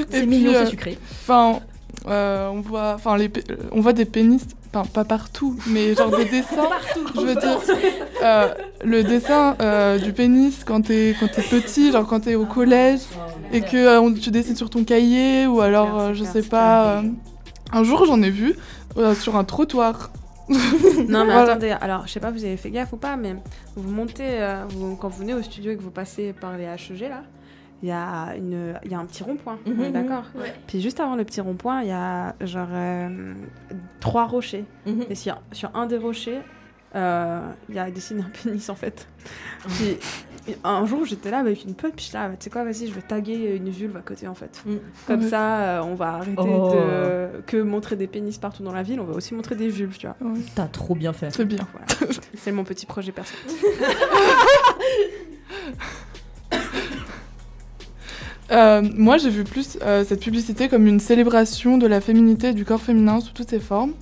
C'est mignon, euh, c'est sucré. Enfin, euh, on voit, enfin euh, on voit des pénis, enfin pas partout, mais genre des dessins. je veux dire, euh, le dessin euh, du pénis quand t'es quand t'es petit, genre quand t'es au collège et que euh, on- tu dessines sur ton cahier ou alors euh, je sais pas. euh, un jour, j'en ai vu euh, sur un trottoir. Non mais Voilà. attendez, alors je sais pas vous avez fait gaffe ou pas, mais vous montez, euh, vous- quand vous venez au studio et que vous passez par les HEG là, il y, a une- il y a un petit rond-point, on est Mhm, d'accord? Ouais. Puis juste avant le petit rond-point, il y a genre euh, trois rochers. Mhm. Et sur, sur un des rochers, euh, il y a dessiné un pénis en fait. Puis un jour j'étais là avec une pote, puis je suis là, tu sais quoi, vas-y, je vais taguer une vulve à côté en fait. Mm. Comme ça, euh, on va arrêter Oh. de que montrer des pénis partout dans la ville, on va aussi montrer des vulves, tu vois. T'as trop bien fait. C'est bien. Voilà. C'est mon petit projet perso. Euh, moi, j'ai vu plus euh, cette publicité comme une célébration de la féminité et du corps féminin sous toutes ses formes,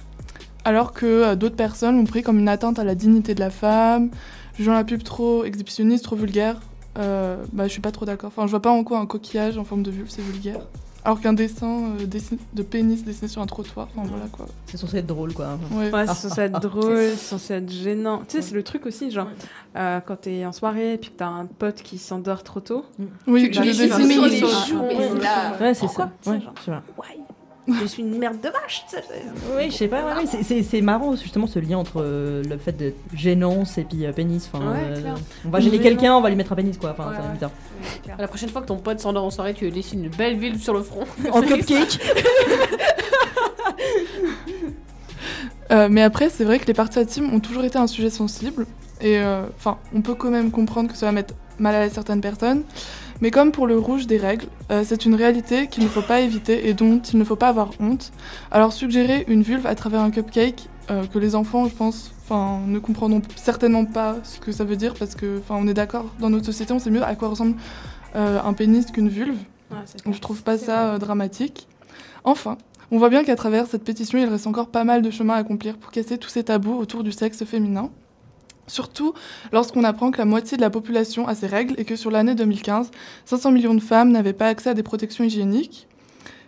alors que euh, d'autres personnes l'ont pris comme une atteinte à la dignité de la femme, jugeant la pub trop exhibitionniste, trop vulgaire. Bah, je suis pas trop d'accord. Enfin, je vois pas en quoi un coquillage en forme de vulve c'est vulgaire. Alors qu'un dessin euh, de pénis dessiné sur un trottoir, enfin voilà quoi. C'est censé être drôle, quoi. Ouais. Ouais, c'est censé être drôle, c'est censé être gênant. Tu sais, c'est le truc aussi, genre, euh, quand t'es en soirée et puis que t'as un pote qui s'endort trop tôt. Oui, Tu tu lui le dessines dessines sur les sur- joues, mais c'est là. Ouais, c'est ça. Tu Ouais. Je suis une merde de vache. Oui, je sais pas, ouais, ouais, c'est- c'est c'est marrant justement ce lien entre euh, le fait de gênance et puis euh, pénis. Enfin, Ouais, euh, on va gêner quelqu'un, on va lui mettre un pénis quoi. Enfin, Ouais, c'est ouais. bizarre. La prochaine fois que ton pote s'endort en soirée, tu lui dessines une belle ville sur le front. En cupcake. Euh, mais après, c'est vrai que les parties intimes ont toujours été un sujet sensible. Et euh, enfin, on peut quand même comprendre que ça va mettre mal à l'aise certaines personnes. Mais comme pour le rouge des règles, euh, c'est une réalité qu'il ne faut pas éviter et dont il ne faut pas avoir honte. Alors suggérer une vulve à travers un cupcake, euh, que les enfants, je pense, enfin, ne comprendront certainement pas ce que ça veut dire parce que, enfin, on est d'accord, dans notre société, on sait mieux à quoi ressemble euh, un pénis qu'une vulve. Ouais, Donc je trouve pas ça dramatique. Enfin, on voit bien qu'à travers cette pétition, il reste encore pas mal de chemin à accomplir pour casser tous ces tabous autour du sexe féminin. Surtout lorsqu'on apprend que la moitié de la population a ces règles et que sur l'année 2015, 500 millions de femmes n'avaient pas accès à des protections hygiéniques.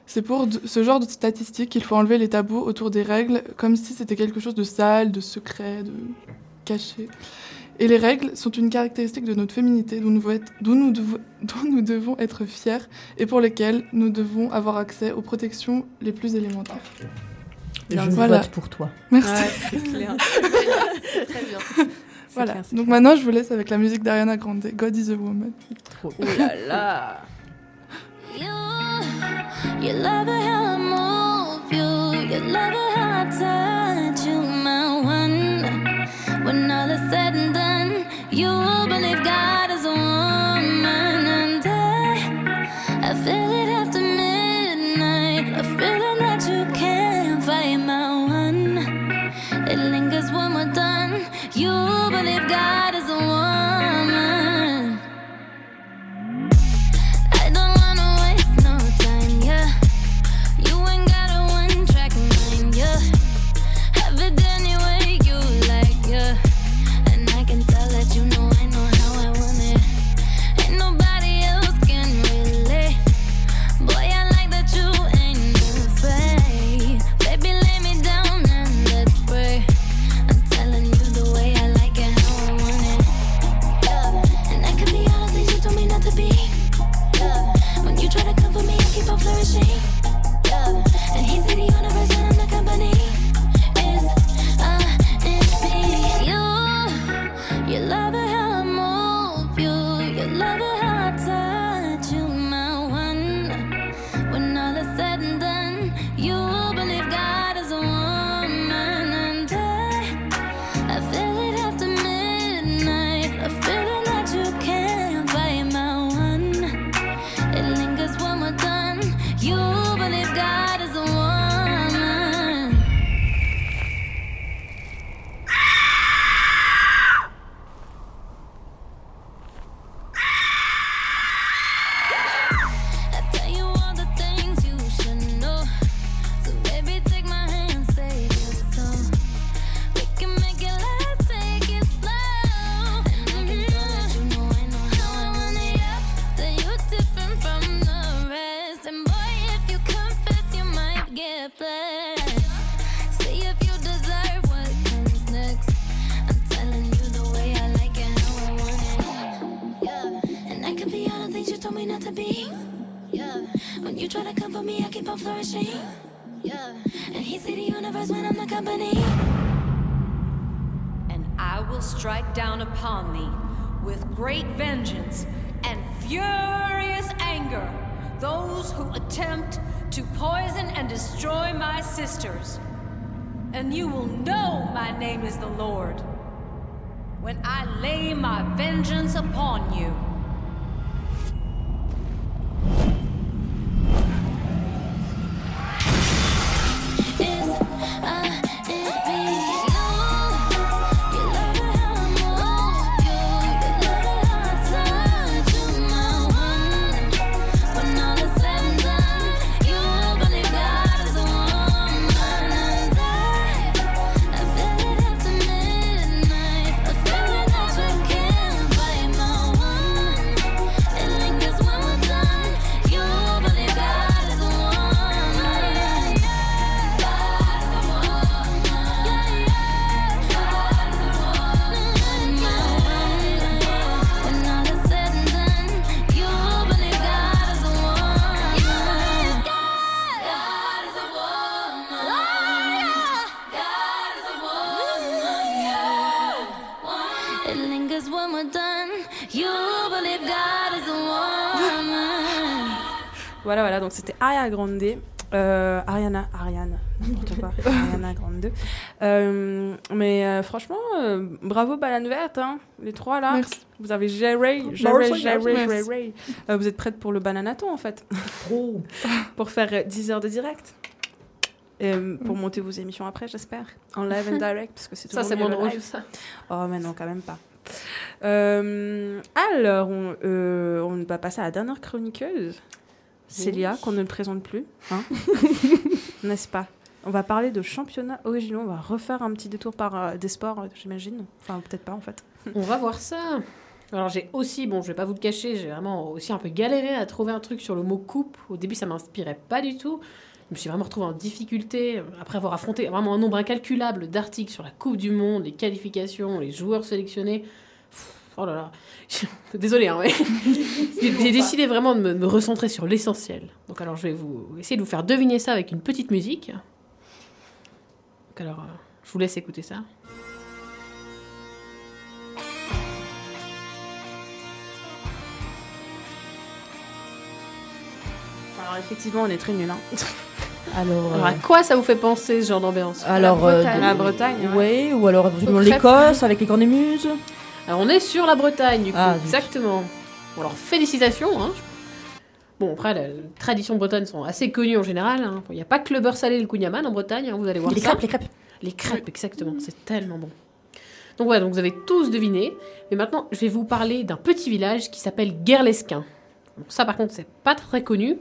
C'est pour ce genre de statistiques qu'il faut enlever les tabous autour des règles, comme si c'était quelque chose de sale, de secret, de caché. Et les règles sont une caractéristique de notre féminité dont nous, devons être- dont nous devons- dont nous devons être fiers et pour lesquelles nous devons avoir accès aux protections les plus élémentaires. Je Voilà. vote pour toi. Merci. Ouais, c'est clair. Très bien. Voilà. clair, Donc clair. maintenant, je vous laisse avec la musique d'Ariana Grande, God is a Woman. Trop. Oh là là. You, you love it how I move you. You love it how I touch you, my one. When all is said and done, you Ariana Grande. Euh, Ariana, Ariane, n'importe quoi. Ariana Grande. Euh, mais euh, franchement, euh, bravo Banane Verte, hein, les trois là. Merci. Vous avez géré, géré, géré, géré. Vous êtes prête pour le bananaton en fait Pour faire euh, 10 heures de direct Et, pour monter vos émissions après, j'espère. En live and direct, parce que c'est Ça, toujours c'est mieux moins le drôle ça. Oh, mais non, quand même pas. Alors, on, on va passer à la dernière chroniqueuse, Célia, qu'on ne présente plus, hein n'est-ce pas? On va parler de championnats originaux, on va refaire un petit détour par euh, des sports, euh, j'imagine. Enfin, peut-être pas en fait. On va voir ça. Alors j'ai aussi, bon je vais pas vous le cacher, j'ai vraiment aussi un peu galéré à trouver un truc sur le mot coupe. Au début ça m'inspirait pas du tout. Je me suis vraiment retrouvée en difficulté euh, après avoir affronté vraiment un nombre incalculable d'articles sur la Coupe du Monde, les qualifications, les joueurs sélectionnés. Pff, Oh là là, désolé, hein, j'ai décidé vraiment de me, me recentrer sur l'essentiel. Donc alors je vais vous essayer de vous faire deviner ça avec une petite musique. Donc alors, euh, je vous laisse écouter ça. Alors, effectivement, on est très nuls. Hein. Alors, Alors euh, à quoi ça vous fait penser ce genre d'ambiance? alors euh, Bretagne. La ouais. ou alors éventuellement l'Écosse avec les cornemuses. Alors on est sur la Bretagne du coup, Ah, exactement. Bon alors félicitations. Hein. Bon après les traditions bretonnes sont assez connues en général. hein. Il n'y a pas que le beurre salé et le kouign-amann en Bretagne, hein, vous allez voir Les ça. crêpes, les crêpes. Les crêpes, exactement, c'est tellement bon. Donc voilà, donc vous avez tous deviné. Mais maintenant je vais vous parler d'un petit village qui s'appelle Guerlesquin. Bon, ça par contre c'est pas très connu.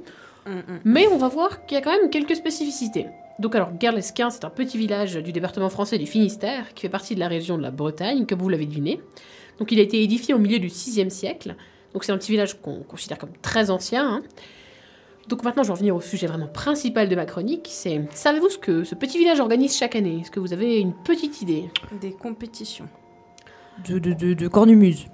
Mm, mm. Mais on va voir qu'il y a quand même quelques spécificités. Donc alors, Guerlesquin, c'est un petit village du département français du Finistère, qui fait partie de la région de la Bretagne, comme vous l'avez deviné. Donc il a été édifié au milieu du 6e siècle. Donc c'est un petit village qu'on considère comme très ancien. hein. Donc maintenant, je vais en venir au sujet vraiment principal de ma chronique. C'est, savez-vous ce que ce petit village organise chaque année? Est-ce que vous avez une petite idée? Des compétitions. De, de, de, de cornemuse.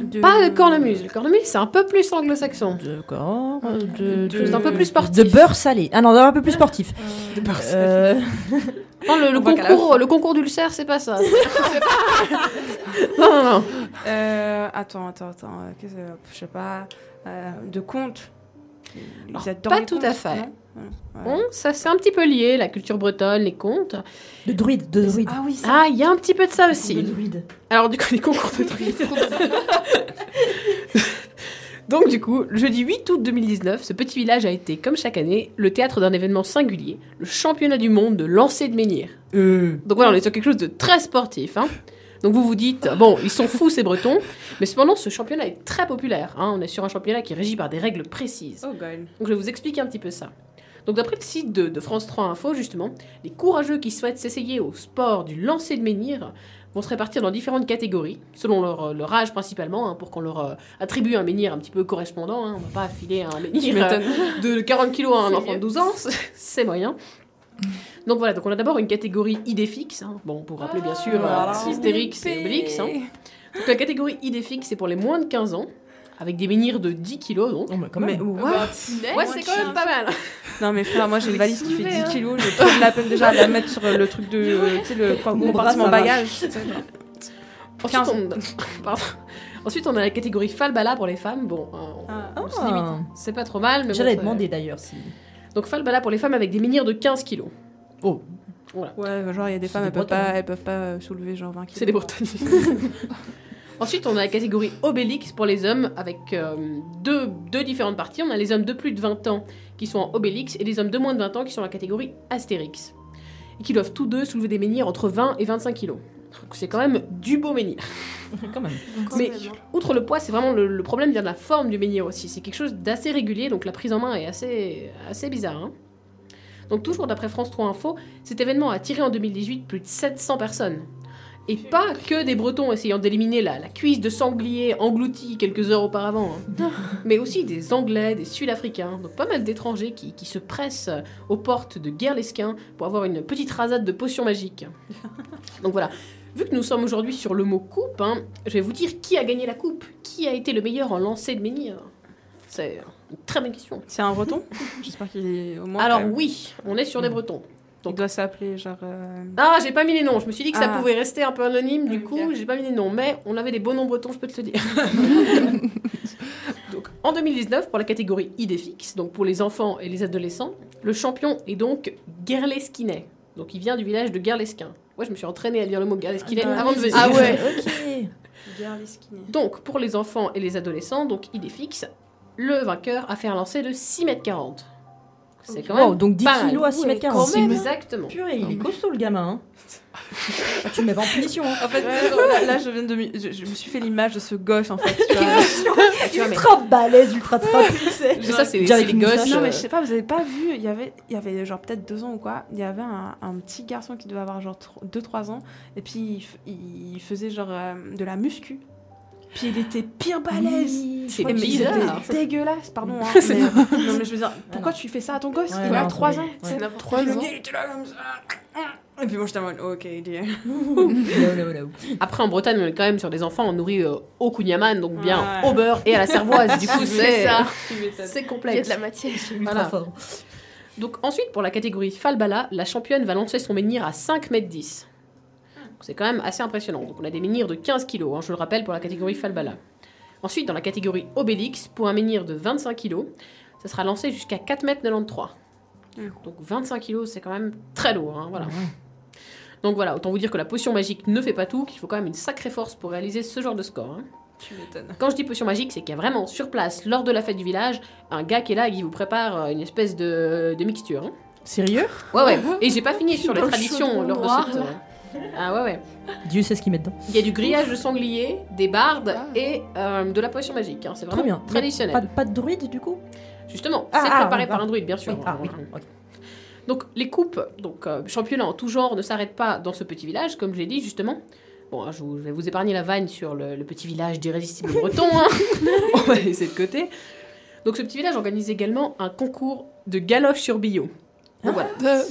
De- Pas de cornemuse. Le cornemuse, c'est un peu plus anglo-saxon. D'accord. De, Chose d'un peu plus sportif. De beurre salé. Ah non, un peu plus sportif. De beurre Euh, Non, le, concours, le concours d'ulcère, c'est pas ça. Pas- non, non, non. Euh, attends, attends, attends. euh, qu'est-ce que- je sais pas. euh, de contes. Ils Alors, adorent pas les tout contes, à fait. Bon, ça c'est un petit peu lié, la culture bretonne, les contes. de druide, de druide. Ah oui, ça. Ah, il y a un petit peu de ça De aussi. druide. Alors du coup, les concours de druides. Donc du coup, le jeudi 8 août 2019, ce petit village a été, comme chaque année, le théâtre d'un événement singulier, le championnat du monde de lancer de menhir. Euh. Donc voilà, on est sur quelque chose de très sportif. hein. Donc vous vous dites, bon, ils sont fous ces Bretons, mais cependant ce championnat est très populaire. hein. On est sur un championnat qui est régi par des règles précises. Oh, God. Donc je vais vous expliquer un petit peu ça. Donc d'après le site de, de France 3 Info, justement, les courageux qui souhaitent s'essayer au sport du lancer de menhir vont se répartir dans différentes catégories, selon leur, euh, leur âge principalement, hein, pour qu'on leur euh, attribue un menhir un petit peu correspondant. hein. On va pas affiler un menhir euh, de 40 kilos à un enfant de 12 ans, c'est- moyen. Donc voilà, donc on a d'abord une catégorie idée fixe, hein. bon pour rappeler bien sûr euh, Astérix et hein. Donc la catégorie idée fixe c'est pour les moins de 15 ans, avec des menhirs de 10 kilos donc. Oh, mais quand Mais même. what? Ouais, c'est quand même pas mal. Non, mais frère, moi j'ai une valise qui fait soulever, 10 hein. kilos. J'ai trop de la peine déjà à la mettre sur le truc de. euh, Tu sais, le Mon bras, compartiment bagage. Ensuite 15. on... Pardon. Ensuite, on a la catégorie falbala pour les femmes. Bon, euh, on- Ah. on se limite. C'est pas trop mal, mais J'allais demander d'ailleurs si. Donc falbala pour les femmes avec des menhirs de 15 kilos. Oh. Ouais, genre il y a des femmes, des elles peuvent, pas, elles peuvent pas euh, soulever genre 20 kilos. C'est des Bretons. Ensuite, on a la catégorie Obélix pour les hommes avec euh, deux, deux différentes parties. On a les hommes de plus de 20 ans qui sont en Obélix et les hommes de moins de 20 ans qui sont en la catégorie Astérix. Et qui doivent tous deux soulever des menhirs entre 20 et 25 kilos. Donc c'est quand même du beau menhir. quand même. Mais outre le poids, c'est vraiment le, le problème vient de la forme du menhir aussi. C'est quelque chose d'assez régulier, donc la prise en main est assez, assez bizarre. hein. Donc toujours d'après France 3 Info, cet événement a attiré en 2018 plus de 700 personnes. Et pas que des Bretons essayant d'éliminer la, la cuisse de sanglier engloutie quelques heures auparavant, hein. mais aussi des Anglais, des Sud-Africains, donc pas mal d'étrangers qui, qui se pressent aux portes de Guerlesquin pour avoir une petite rasade de potions magiques. Donc voilà, Vu que nous sommes aujourd'hui sur le mot coupe, hein, je vais vous dire qui a gagné la coupe. Qui a été le meilleur en lancer de menhir C'est une très bonne question. C'est un breton? J'espère qu'il est au moins. Alors oui, on est sur des Bretons. Il doit s'appeler genre. euh, Ah, j'ai pas mis les noms. Je me suis dit que ça Ah. pouvait rester un peu anonyme. Du coup, j'ai pas mis les noms. Mais on avait des beaux noms bretons, je peux te le dire. Donc, En 2019, pour la catégorie idée donc pour les enfants et les adolescents, le champion est donc Gerleskinet. Donc il vient du village de Gerlesquin. Moi, je me suis entraînée à dire le mot Gerleskinet avant de venir. Ah ouais, ok. Donc, pour les enfants et les adolescents, donc idée fixe, le vainqueur a fait un lancer de 6 mètres 40. C'est quand même Wow, donc 10 pas mal. kilos à 6 mètres 40. Quand même, exactement. Purée, il est costaud le gamin. Hein. Ah, tu le mets pas en punition. Hein. En fait, là, là, je viens de. Je, je me suis fait l'image de ce gosse en fait. tu vois. Tu vois, mais- ultra balèze, ultra trapu, tu sais. Mais ça, c'est les gosses. Non, mais je sais pas, vous avez pas vu, il y avait, il y avait genre peut-être deux ans ou quoi, il y avait un, un petit garçon qui devait avoir genre 2-3 ans, et puis il, il faisait genre euh, de la muscu. Puis il était pire balèze. C'est mais il bizarre. était dégueulasse, pardon. hein, mais, non, mais je veux dire, pourquoi tu fais ça à ton gosse? Ouais, Il ouais, a non, 3 c'est ans. C'est n'importe Trois quoi. ans. Il était là comme ça. Et puis moi j'étais en mode, ok, dear. Après, en Bretagne, on est quand même sur des enfants nourris euh, au kouign-amann, donc bien Ouais. au beurre et à la cervoise. Du coup, c'est ça. c'est Il y a complexe. de la matière. Ultra Voilà. fort. Donc ensuite, pour la catégorie Falbala, la championne va lancer son menhir à 5 mètres 10. C'est quand même assez impressionnant. Donc on a des menhirs de 15 kg, je le rappelle, pour la catégorie Falbala. Ensuite, dans la catégorie Obélix, pour un menhir de 25 kg, ça sera lancé jusqu'à 4 mètres 93. Donc 25 kg, c'est quand même très lourd. hein, voilà. Donc voilà, autant vous dire que la potion magique ne fait pas tout, qu'il faut quand même une sacrée force pour réaliser ce genre de score. hein. Tu m'étonnes. Quand je dis potion magique, c'est qu'il y a vraiment sur place, lors de la fête du village, un gars qui est là et qui vous prépare euh, une espèce de, de mixture. hein. Sérieux? Ouais, ouais. Et j'ai pas fini sur les traditions lors de cette. Ah ouais, ouais. Dieu sait ce qu'il met dedans. Il y a du grillage de sanglier, des bardes et euh, de la potion magique. hein. C'est vraiment bien. traditionnel. Pas, de- pas de druide du coup? Justement, Ah, c'est ah, préparé par un druide, bien sûr. Oui, Ah oui. ok. Donc les coupes, donc euh, championnats en tout genre ne s'arrêtent pas dans ce petit village, comme je l'ai dit justement. Bon, hein, je, vous- je vais vous épargner la vanne sur le, le petit village d'irrésistible breton. hein. On va laisser de côté. Donc ce petit village organise également un concours de galoche sur bio. Donc, voilà. De-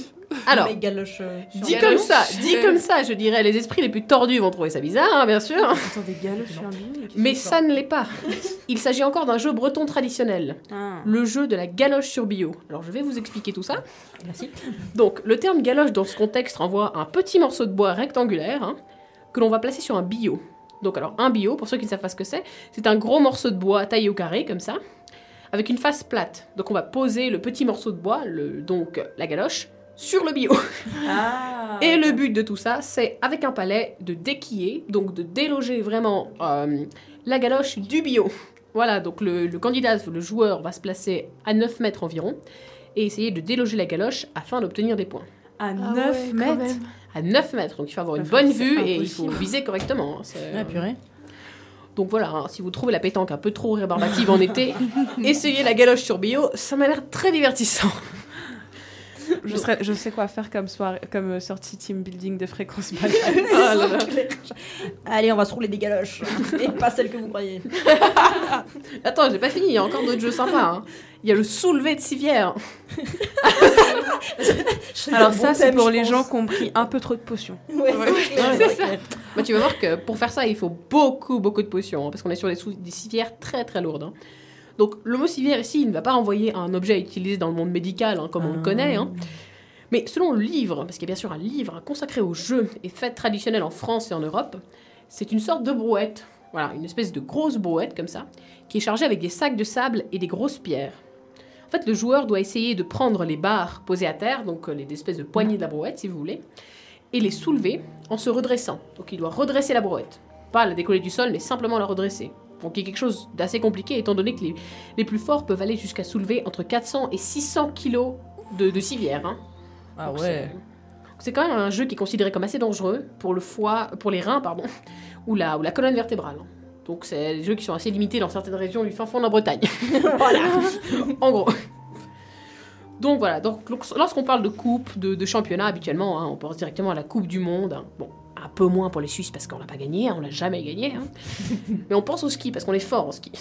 Alors, Mais galoche. euh, dit comme ça, dit comme ça, je dirais, les esprits les plus tordus vont trouver ça bizarre, hein, bien sûr. Attends, des galoches Mais ça ne l'est pas. Il s'agit encore d'un jeu breton traditionnel, Ah. le jeu de la galoche sur bio. Alors je vais vous expliquer tout ça. Merci. Donc, le terme galoche dans ce contexte renvoie à un petit morceau de bois rectangulaire hein, que l'on va placer sur un bio. Donc, alors, un bio, pour ceux qui ne savent pas ce que c'est, c'est un gros morceau de bois taillé au carré, comme ça, avec une face plate. Donc, on va poser le petit morceau de bois, le, donc la galoche, sur le bio. Ah. Et le but de tout ça, c'est, avec un palais, de déquiller, donc de déloger vraiment euh, la galoche du bio. Voilà, donc le, le candidat, le joueur, va se placer à 9 mètres environ et essayer de déloger la galoche afin d'obtenir des points. À Ah 9 ouais, quand mètres. À 9 mètres, donc il faut avoir une bonne vue et il faut viser correctement. hein, c'est- Ah purée. Donc voilà, hein, si vous trouvez la pétanque un peu trop rébarbative en été, essayez la galoche sur bio, ça m'a l'air très divertissant. Je, serais- je sais quoi faire comme, soirée, comme euh, sortie team building de fréquence balade. Là là. Allez, on va se rouler des galoches. Et pas celles que vous croyez. Attends, j'ai pas fini, il y a encore d'autres jeux sympas. hein. Il y a le soulevé de civière. Alors Bon ça, c'est pour les pense. gens qui ont pris un peu trop de potions. Ouais, Ouais, c'est ça. Bah, tu vas voir que pour faire ça, il faut beaucoup, beaucoup de potions, hein, parce qu'on est sur des civières très, très lourdes. hein. Donc, le mot civière ici, il ne va pas renvoyer à un objet utilisé dans le monde médical, hein, comme on le connaît. hein. Mais selon le livre, parce qu'il y a bien sûr un livre consacré aux jeux et fêtes traditionnelles en France et en Europe, c'est une sorte de brouette. Voilà, une espèce de grosse brouette comme ça, qui est chargée avec des sacs de sable et des grosses pierres. En fait, le joueur doit essayer de prendre les barres posées à terre, donc euh, les espèces de poignées de la brouette, si vous voulez, et les soulever en se redressant. Donc il doit redresser la brouette. Pas la décoller du sol, mais simplement la redresser. Donc il y a quelque chose d'assez compliqué, étant donné que les, les plus forts peuvent aller jusqu'à soulever entre 400 et 600 kilos de, de civière. hein. Ah Donc, ouais. c'est- quand même un jeu qui est considéré comme assez dangereux pour le foie, pour les reins, pardon, ou la, ou la colonne vertébrale. Donc c'est des jeux qui sont assez limités dans certaines régions du fin fond de la Bretagne. voilà, en gros. Donc voilà, donc lorsqu'on parle de coupe, de, de championnat habituellement, hein, on pense directement à la Coupe du Monde. hein. Bon, un peu moins pour les Suisses parce qu'on l'a pas gagné, hein, on l'a jamais gagné. hein. Mais on pense au ski parce qu'on est fort en ski.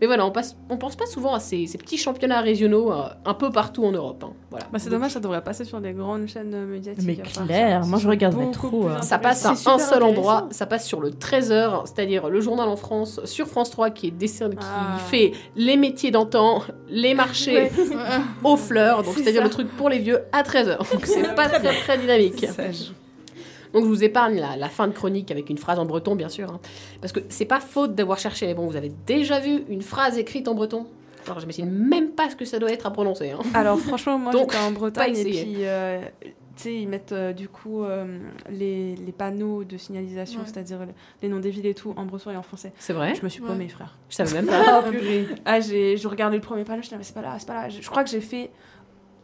Mais voilà, on, passe, on pense pas souvent à ces, ces petits championnats régionaux euh, un peu partout en Europe. hein. Voilà. Bah, c'est dommage, ça devrait passer sur des grandes chaînes euh, médiatiques. Mais clair, moi je regarderais trop. euh. Ça passe à un seul endroit, ça passe sur le Trésor, c'est-à-dire le journal en France, sur France 3, qui, est décerné, qui Ah. fait les métiers d'antan, les marchés aux fleurs, donc C'est c'est-à-dire le truc pour les vieux à 13h. Donc c'est pas très très dynamique. Sage. Donc je vous épargne la, la fin de chronique avec une phrase en breton, bien sûr. hein. parce que c'est pas faute d'avoir cherché. Mais bon, vous avez déjà vu une phrase écrite en breton? Alors j'imagine même pas ce que ça doit être à prononcer. hein. Alors franchement, moi j'étais en Bretagne et puis euh, tu sais, ils mettent euh, du coup euh, les, les panneaux de signalisation, Ouais. c'est-à-dire les, les noms des villes et tout en breton et en français. C'est vrai? Je me suis Ouais. paumée, frère. Je savais même pas. Ah, j'ai je regardais le premier panneau, je disais mais c'est pas là, c'est pas là. Je, je crois que j'ai fait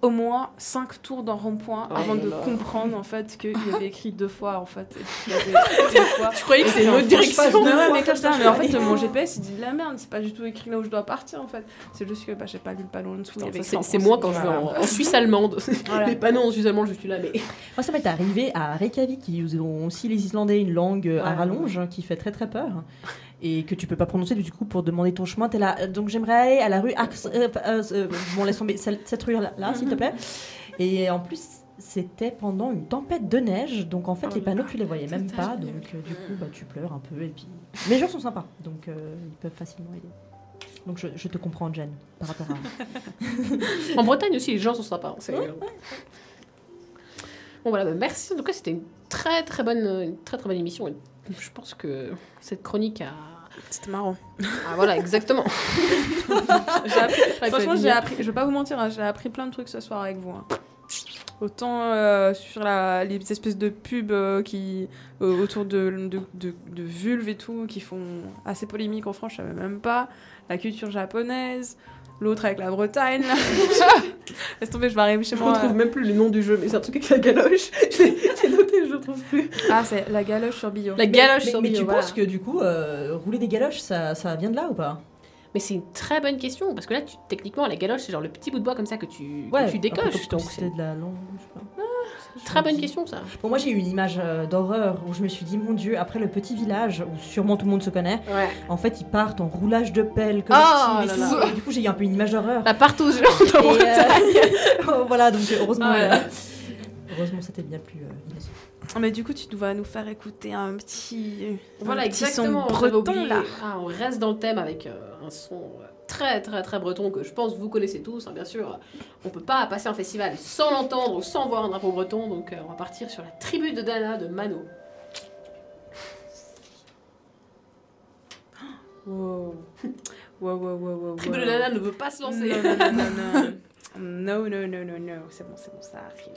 au moins 5 tours dans rond-point Oh avant de comprendre en fait qu'il avait écrit deux fois en fait. et qu'il y avait deux fois. Je croyais que c'était une autre direction. Ouais, mais, comme ça, mais en fait, mon GPS il dit de la merde, c'est pas du tout écrit là où je dois partir en fait. C'est juste que bah, j'ai pas lu le panneau en dessous. C'est moi quand je vais en, en Suisse allemande. Voilà. Les panneaux en Suisse allemande, je suis là, mais. Moi, ça m'est arrivé à Reykjavik, qui ont aussi les Islandais une langue euh, à rallonge hein, qui fait très très peur et que tu peux pas prononcer. Du coup, pour demander ton chemin, t'es là. Donc, j'aimerais aller à la rue Ax. euh, euh, euh, bon, laisse tomber cette rue là, là, s'il te plaît. Et en plus. C'était pendant une tempête de neige, donc en fait Oh les panneaux tu les voyais même pas, donc euh, du coup bah, tu pleures un peu et puis. Les gens sont sympas, donc euh, ils peuvent facilement aider. Donc je, je te comprends Jen par rapport à. En Bretagne aussi, les gens sont sympas. hein, c'est- Bon voilà, bah, merci. En tout cas, c'était une très très bonne, une très très bonne émission. Je pense que cette chronique a. C'était marrant. Ah voilà, exactement. Appris- franchement, j'ai appris, je vais pas vous mentir, hein, j'ai appris plein de trucs ce soir avec vous. hein. Autant euh, sur la, les espèces de pubs euh, qui, euh, autour de, de, de, de vulves et tout, qui font assez polémique en France, je savais même pas. La culture japonaise, l'autre avec la Bretagne. là. Laisse tomber, je vais arriver chez Je moi. retrouve même plus les noms du jeu, mais c'est un truc avec la galoche. Je j'ai noté, je le trouve plus. Ah, c'est la galoche sur bio. La galoche mais, sur mais bio, tu voilà. penses que du coup euh, rouler des galoches ça, ça vient de là ou pas? Mais c'est une très bonne question, parce que là, tu- techniquement, la galoche, c'est genre le petit bout de bois comme ça que tu, que Ouais, tu un peu décoches. comme Donc c'est de la langue, je sais pas. une très bonne question, ça. Bon, moi j'ai eu une image euh, d'horreur où je me suis dit, mon dieu, après le petit village où sûrement tout le monde se connaît, Ouais. en fait ils partent en roulage de pelle Oh collective et là tout. là. Et du coup j'ai eu un peu une image d'horreur. La partout géante en Et, euh, Bretagne. voilà, donc heureusement, Ouais. euh, heureusement c'était bien plus. Mais du coup, tu dois nous faire écouter un petit, Voilà, un petit exactement. son breton là. Ah, on reste dans le thème avec euh, un son euh, très très très breton que je pense vous connaissez tous, hein, bien sûr. On peut pas passer un festival sans l'entendre ou sans voir un drapeau breton, donc euh, on va partir sur la tribu de Dana de Mano. Wow. Wow, wow, wow, wow, Tribu de Dana ne veut pas se lancer. Non, non, non, non, non. Non, non, non, non, non. C'est bon, c'est bon, ça arrive.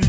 salut.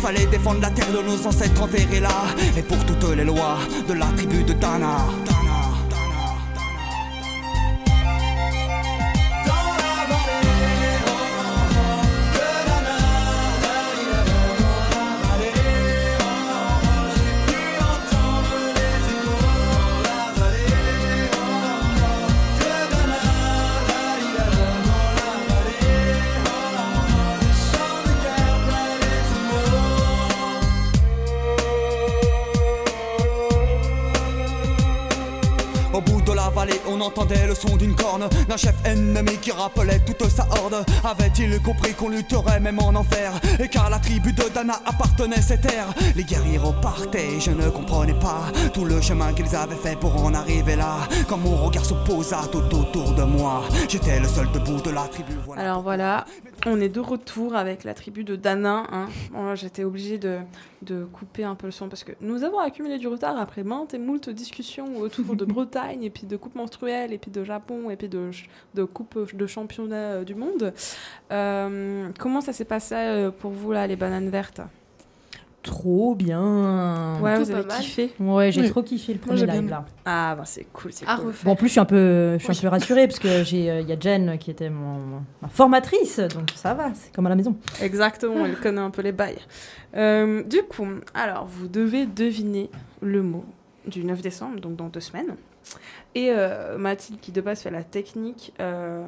Fallait défendre la terre de nos ancêtres enterrés là. Et pour toutes les lois de la tribu de Dana. Entendait le son d'une corne d'un chef ennemi qui rappelait toute sa horde. Avait-il compris qu'on lutterait même en enfer? Et car la tribu de Dana appartenait à cette terre Les guerriers repartaient, je ne comprenais pas tout le chemin qu'ils avaient fait pour en arriver là. Quand mon regard se posa tout autour de moi, j'étais le seul debout de la tribu. Voilà. Alors voilà, on est de retour avec la tribu de Danin. hein. Bon, J'étais obligée de, de couper un peu le son parce que nous avons accumulé du retard après maintes et moult discussions autour de Bretagne et puis de coupe menstruelle et puis de Japon et puis de, coupe de championnat euh, du monde. Euh, comment ça s'est passé euh, pour vous là, les bananes vertes? Trop bien. Ouais, Tout vous avez mal. kiffé? Ouais, j'ai Oui. trop kiffé le premier live bien là. Ah bah c'est cool, c'est cool. refaire. Bon, en plus, je suis un peu, je suis un peu rassurée parce que j'ai, euh, il y a Jen qui était mon, ma formatrice, donc ça va, c'est comme à la maison. Exactement, elle connaît un peu les bails. Euh, du coup, alors vous devez deviner le mot du 9 décembre, donc dans deux semaines. Et euh, Mathilde, qui de base fait la technique, euh,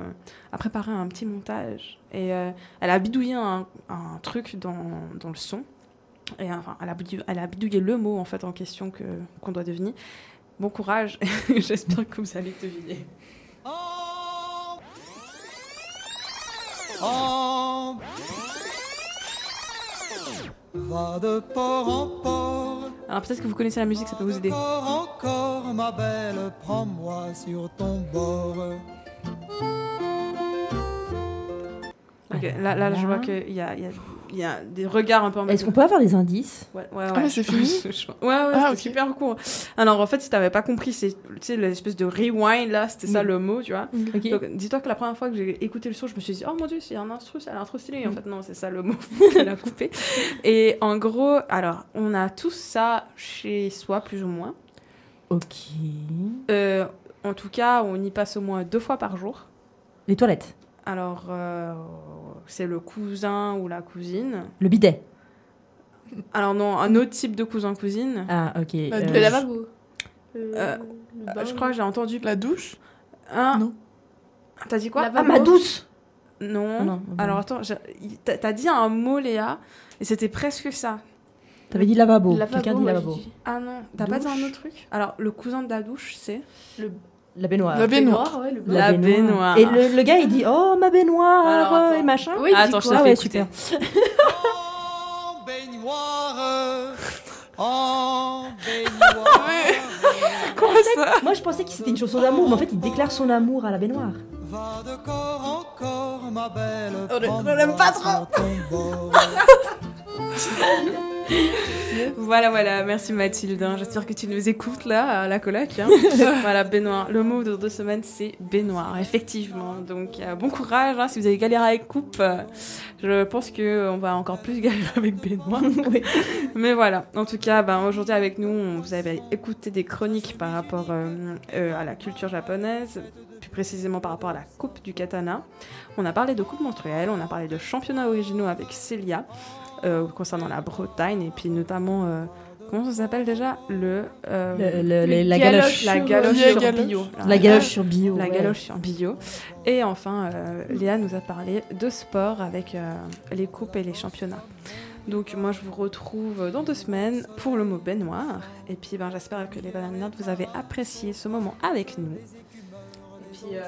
a préparé un petit montage. Et euh, elle a bidouillé un, truc dans, dans le son. Et enfin, elle a, bidouillé, le mot en fait en question que qu'on doit deviner. Bon courage, j'espère que vous allez deviner. En- Va de port en port, Alors peut-être que vous connaissez la musique, ça peut vous aider. encore, encore, ma belle, prends-moi sur ton bord. Ok, là, là, je vois qu'il y a, il y, a, y a des regards un peu en Est-ce qu'on peut avoir des indices? Ouais, ouais, ouais. Ah, c'est fini je- Ouais, ouais, Ah, ok. super court. Alors, en fait, si t'avais pas compris, c'est, tu sais, l'espèce de rewind, là, c'était ça Mm. le mot, tu vois. Ok. Donc, dis-toi que la première fois que j'ai écouté le son, je me suis dit, oh mon dieu, c'est un instru, ça a l'air trop stylé. En fait, non, c'est ça le mot qu'elle a coupé. Et en gros, alors, on a tous ça chez soi, plus ou moins. Ok. Euh, en tout cas, on y passe au moins deux fois par jour. Les toilettes? Alors, euh, c'est le cousin ou la cousine. Le bidet. Alors, non, un autre type de cousin-cousine. Ah, ok. La euh. Le lavabo. Euh, Euh, je crois que j'ai entendu. La douche Un... Non. T'as dit quoi La Ah, ma douce Non. Ah non, non. Alors attends, t'as dit un mot, Léa, et c'était presque ça. T'avais dit lavabo. Lavabo, Quelqu'un dit lavabo. Ah non, t'as pas dit un autre truc? Alors, le cousin de la douche, c'est? La baignoire. La baignoire. ouais, le La baignoire. Et le, le gars, il dit Oh, ma baignoire Alors, et machin. Oui, il dit Attends, je quoi te Ah fais ouais, écouter. super. En baignoire, en baignoire. Ça Moi, je pensais que c'était une chanson d'amour, mais en fait, il déclare son amour à la baignoire. Va de corps en corps, ma belle, On l'aime- pas trop. Voilà, voilà, merci Mathilde. hein. J'espère que tu nous écoutes là, à la coloc. hein. voilà, baignoire. Le mot de deux semaines, c'est baignoire, effectivement. Donc, euh, bon courage. hein, si vous avez galéré avec coupe, euh, je pense qu'on va encore plus galérer avec baignoire. Mais voilà, en tout cas, ben, aujourd'hui avec nous, on- vous avez écouté des chroniques par rapport euh, euh, à la culture japonaise, plus précisément par rapport à la coupe du katana. On a parlé de coupe menstruelle, on a parlé de championnats originaux avec Célia, euh, concernant la Bretagne, et puis notamment, euh, comment ça s'appelle déjà? Le, euh, Le- le- les- la galoche. La sur- galoche sur bio. La galoche sur bio. La ouais. galoche sur bio. Et enfin, euh, Léa nous a parlé de sport avec euh, les coupes et les championnats. Donc moi je vous retrouve dans deux semaines pour le mot baignoire. Et puis ben, j'espère que les bananes vous avez apprécié ce moment avec nous. Et puis euh,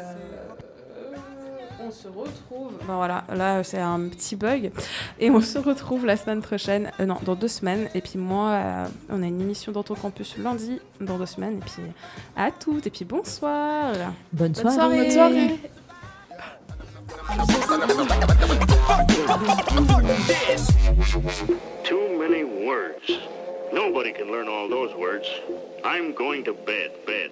on se retrouve. Ben voilà, là c'est un petit bug. Et on se retrouve la semaine prochaine. euh, non, dans deux semaines. Et puis moi, euh, on a une émission dans ton campus lundi dans deux semaines. Et puis à toutes. Et puis bonsoir. Bonne Bonne soirée. Bonne soirée. Too many words. Nobody can learn all those words. I'm going to bed, bed.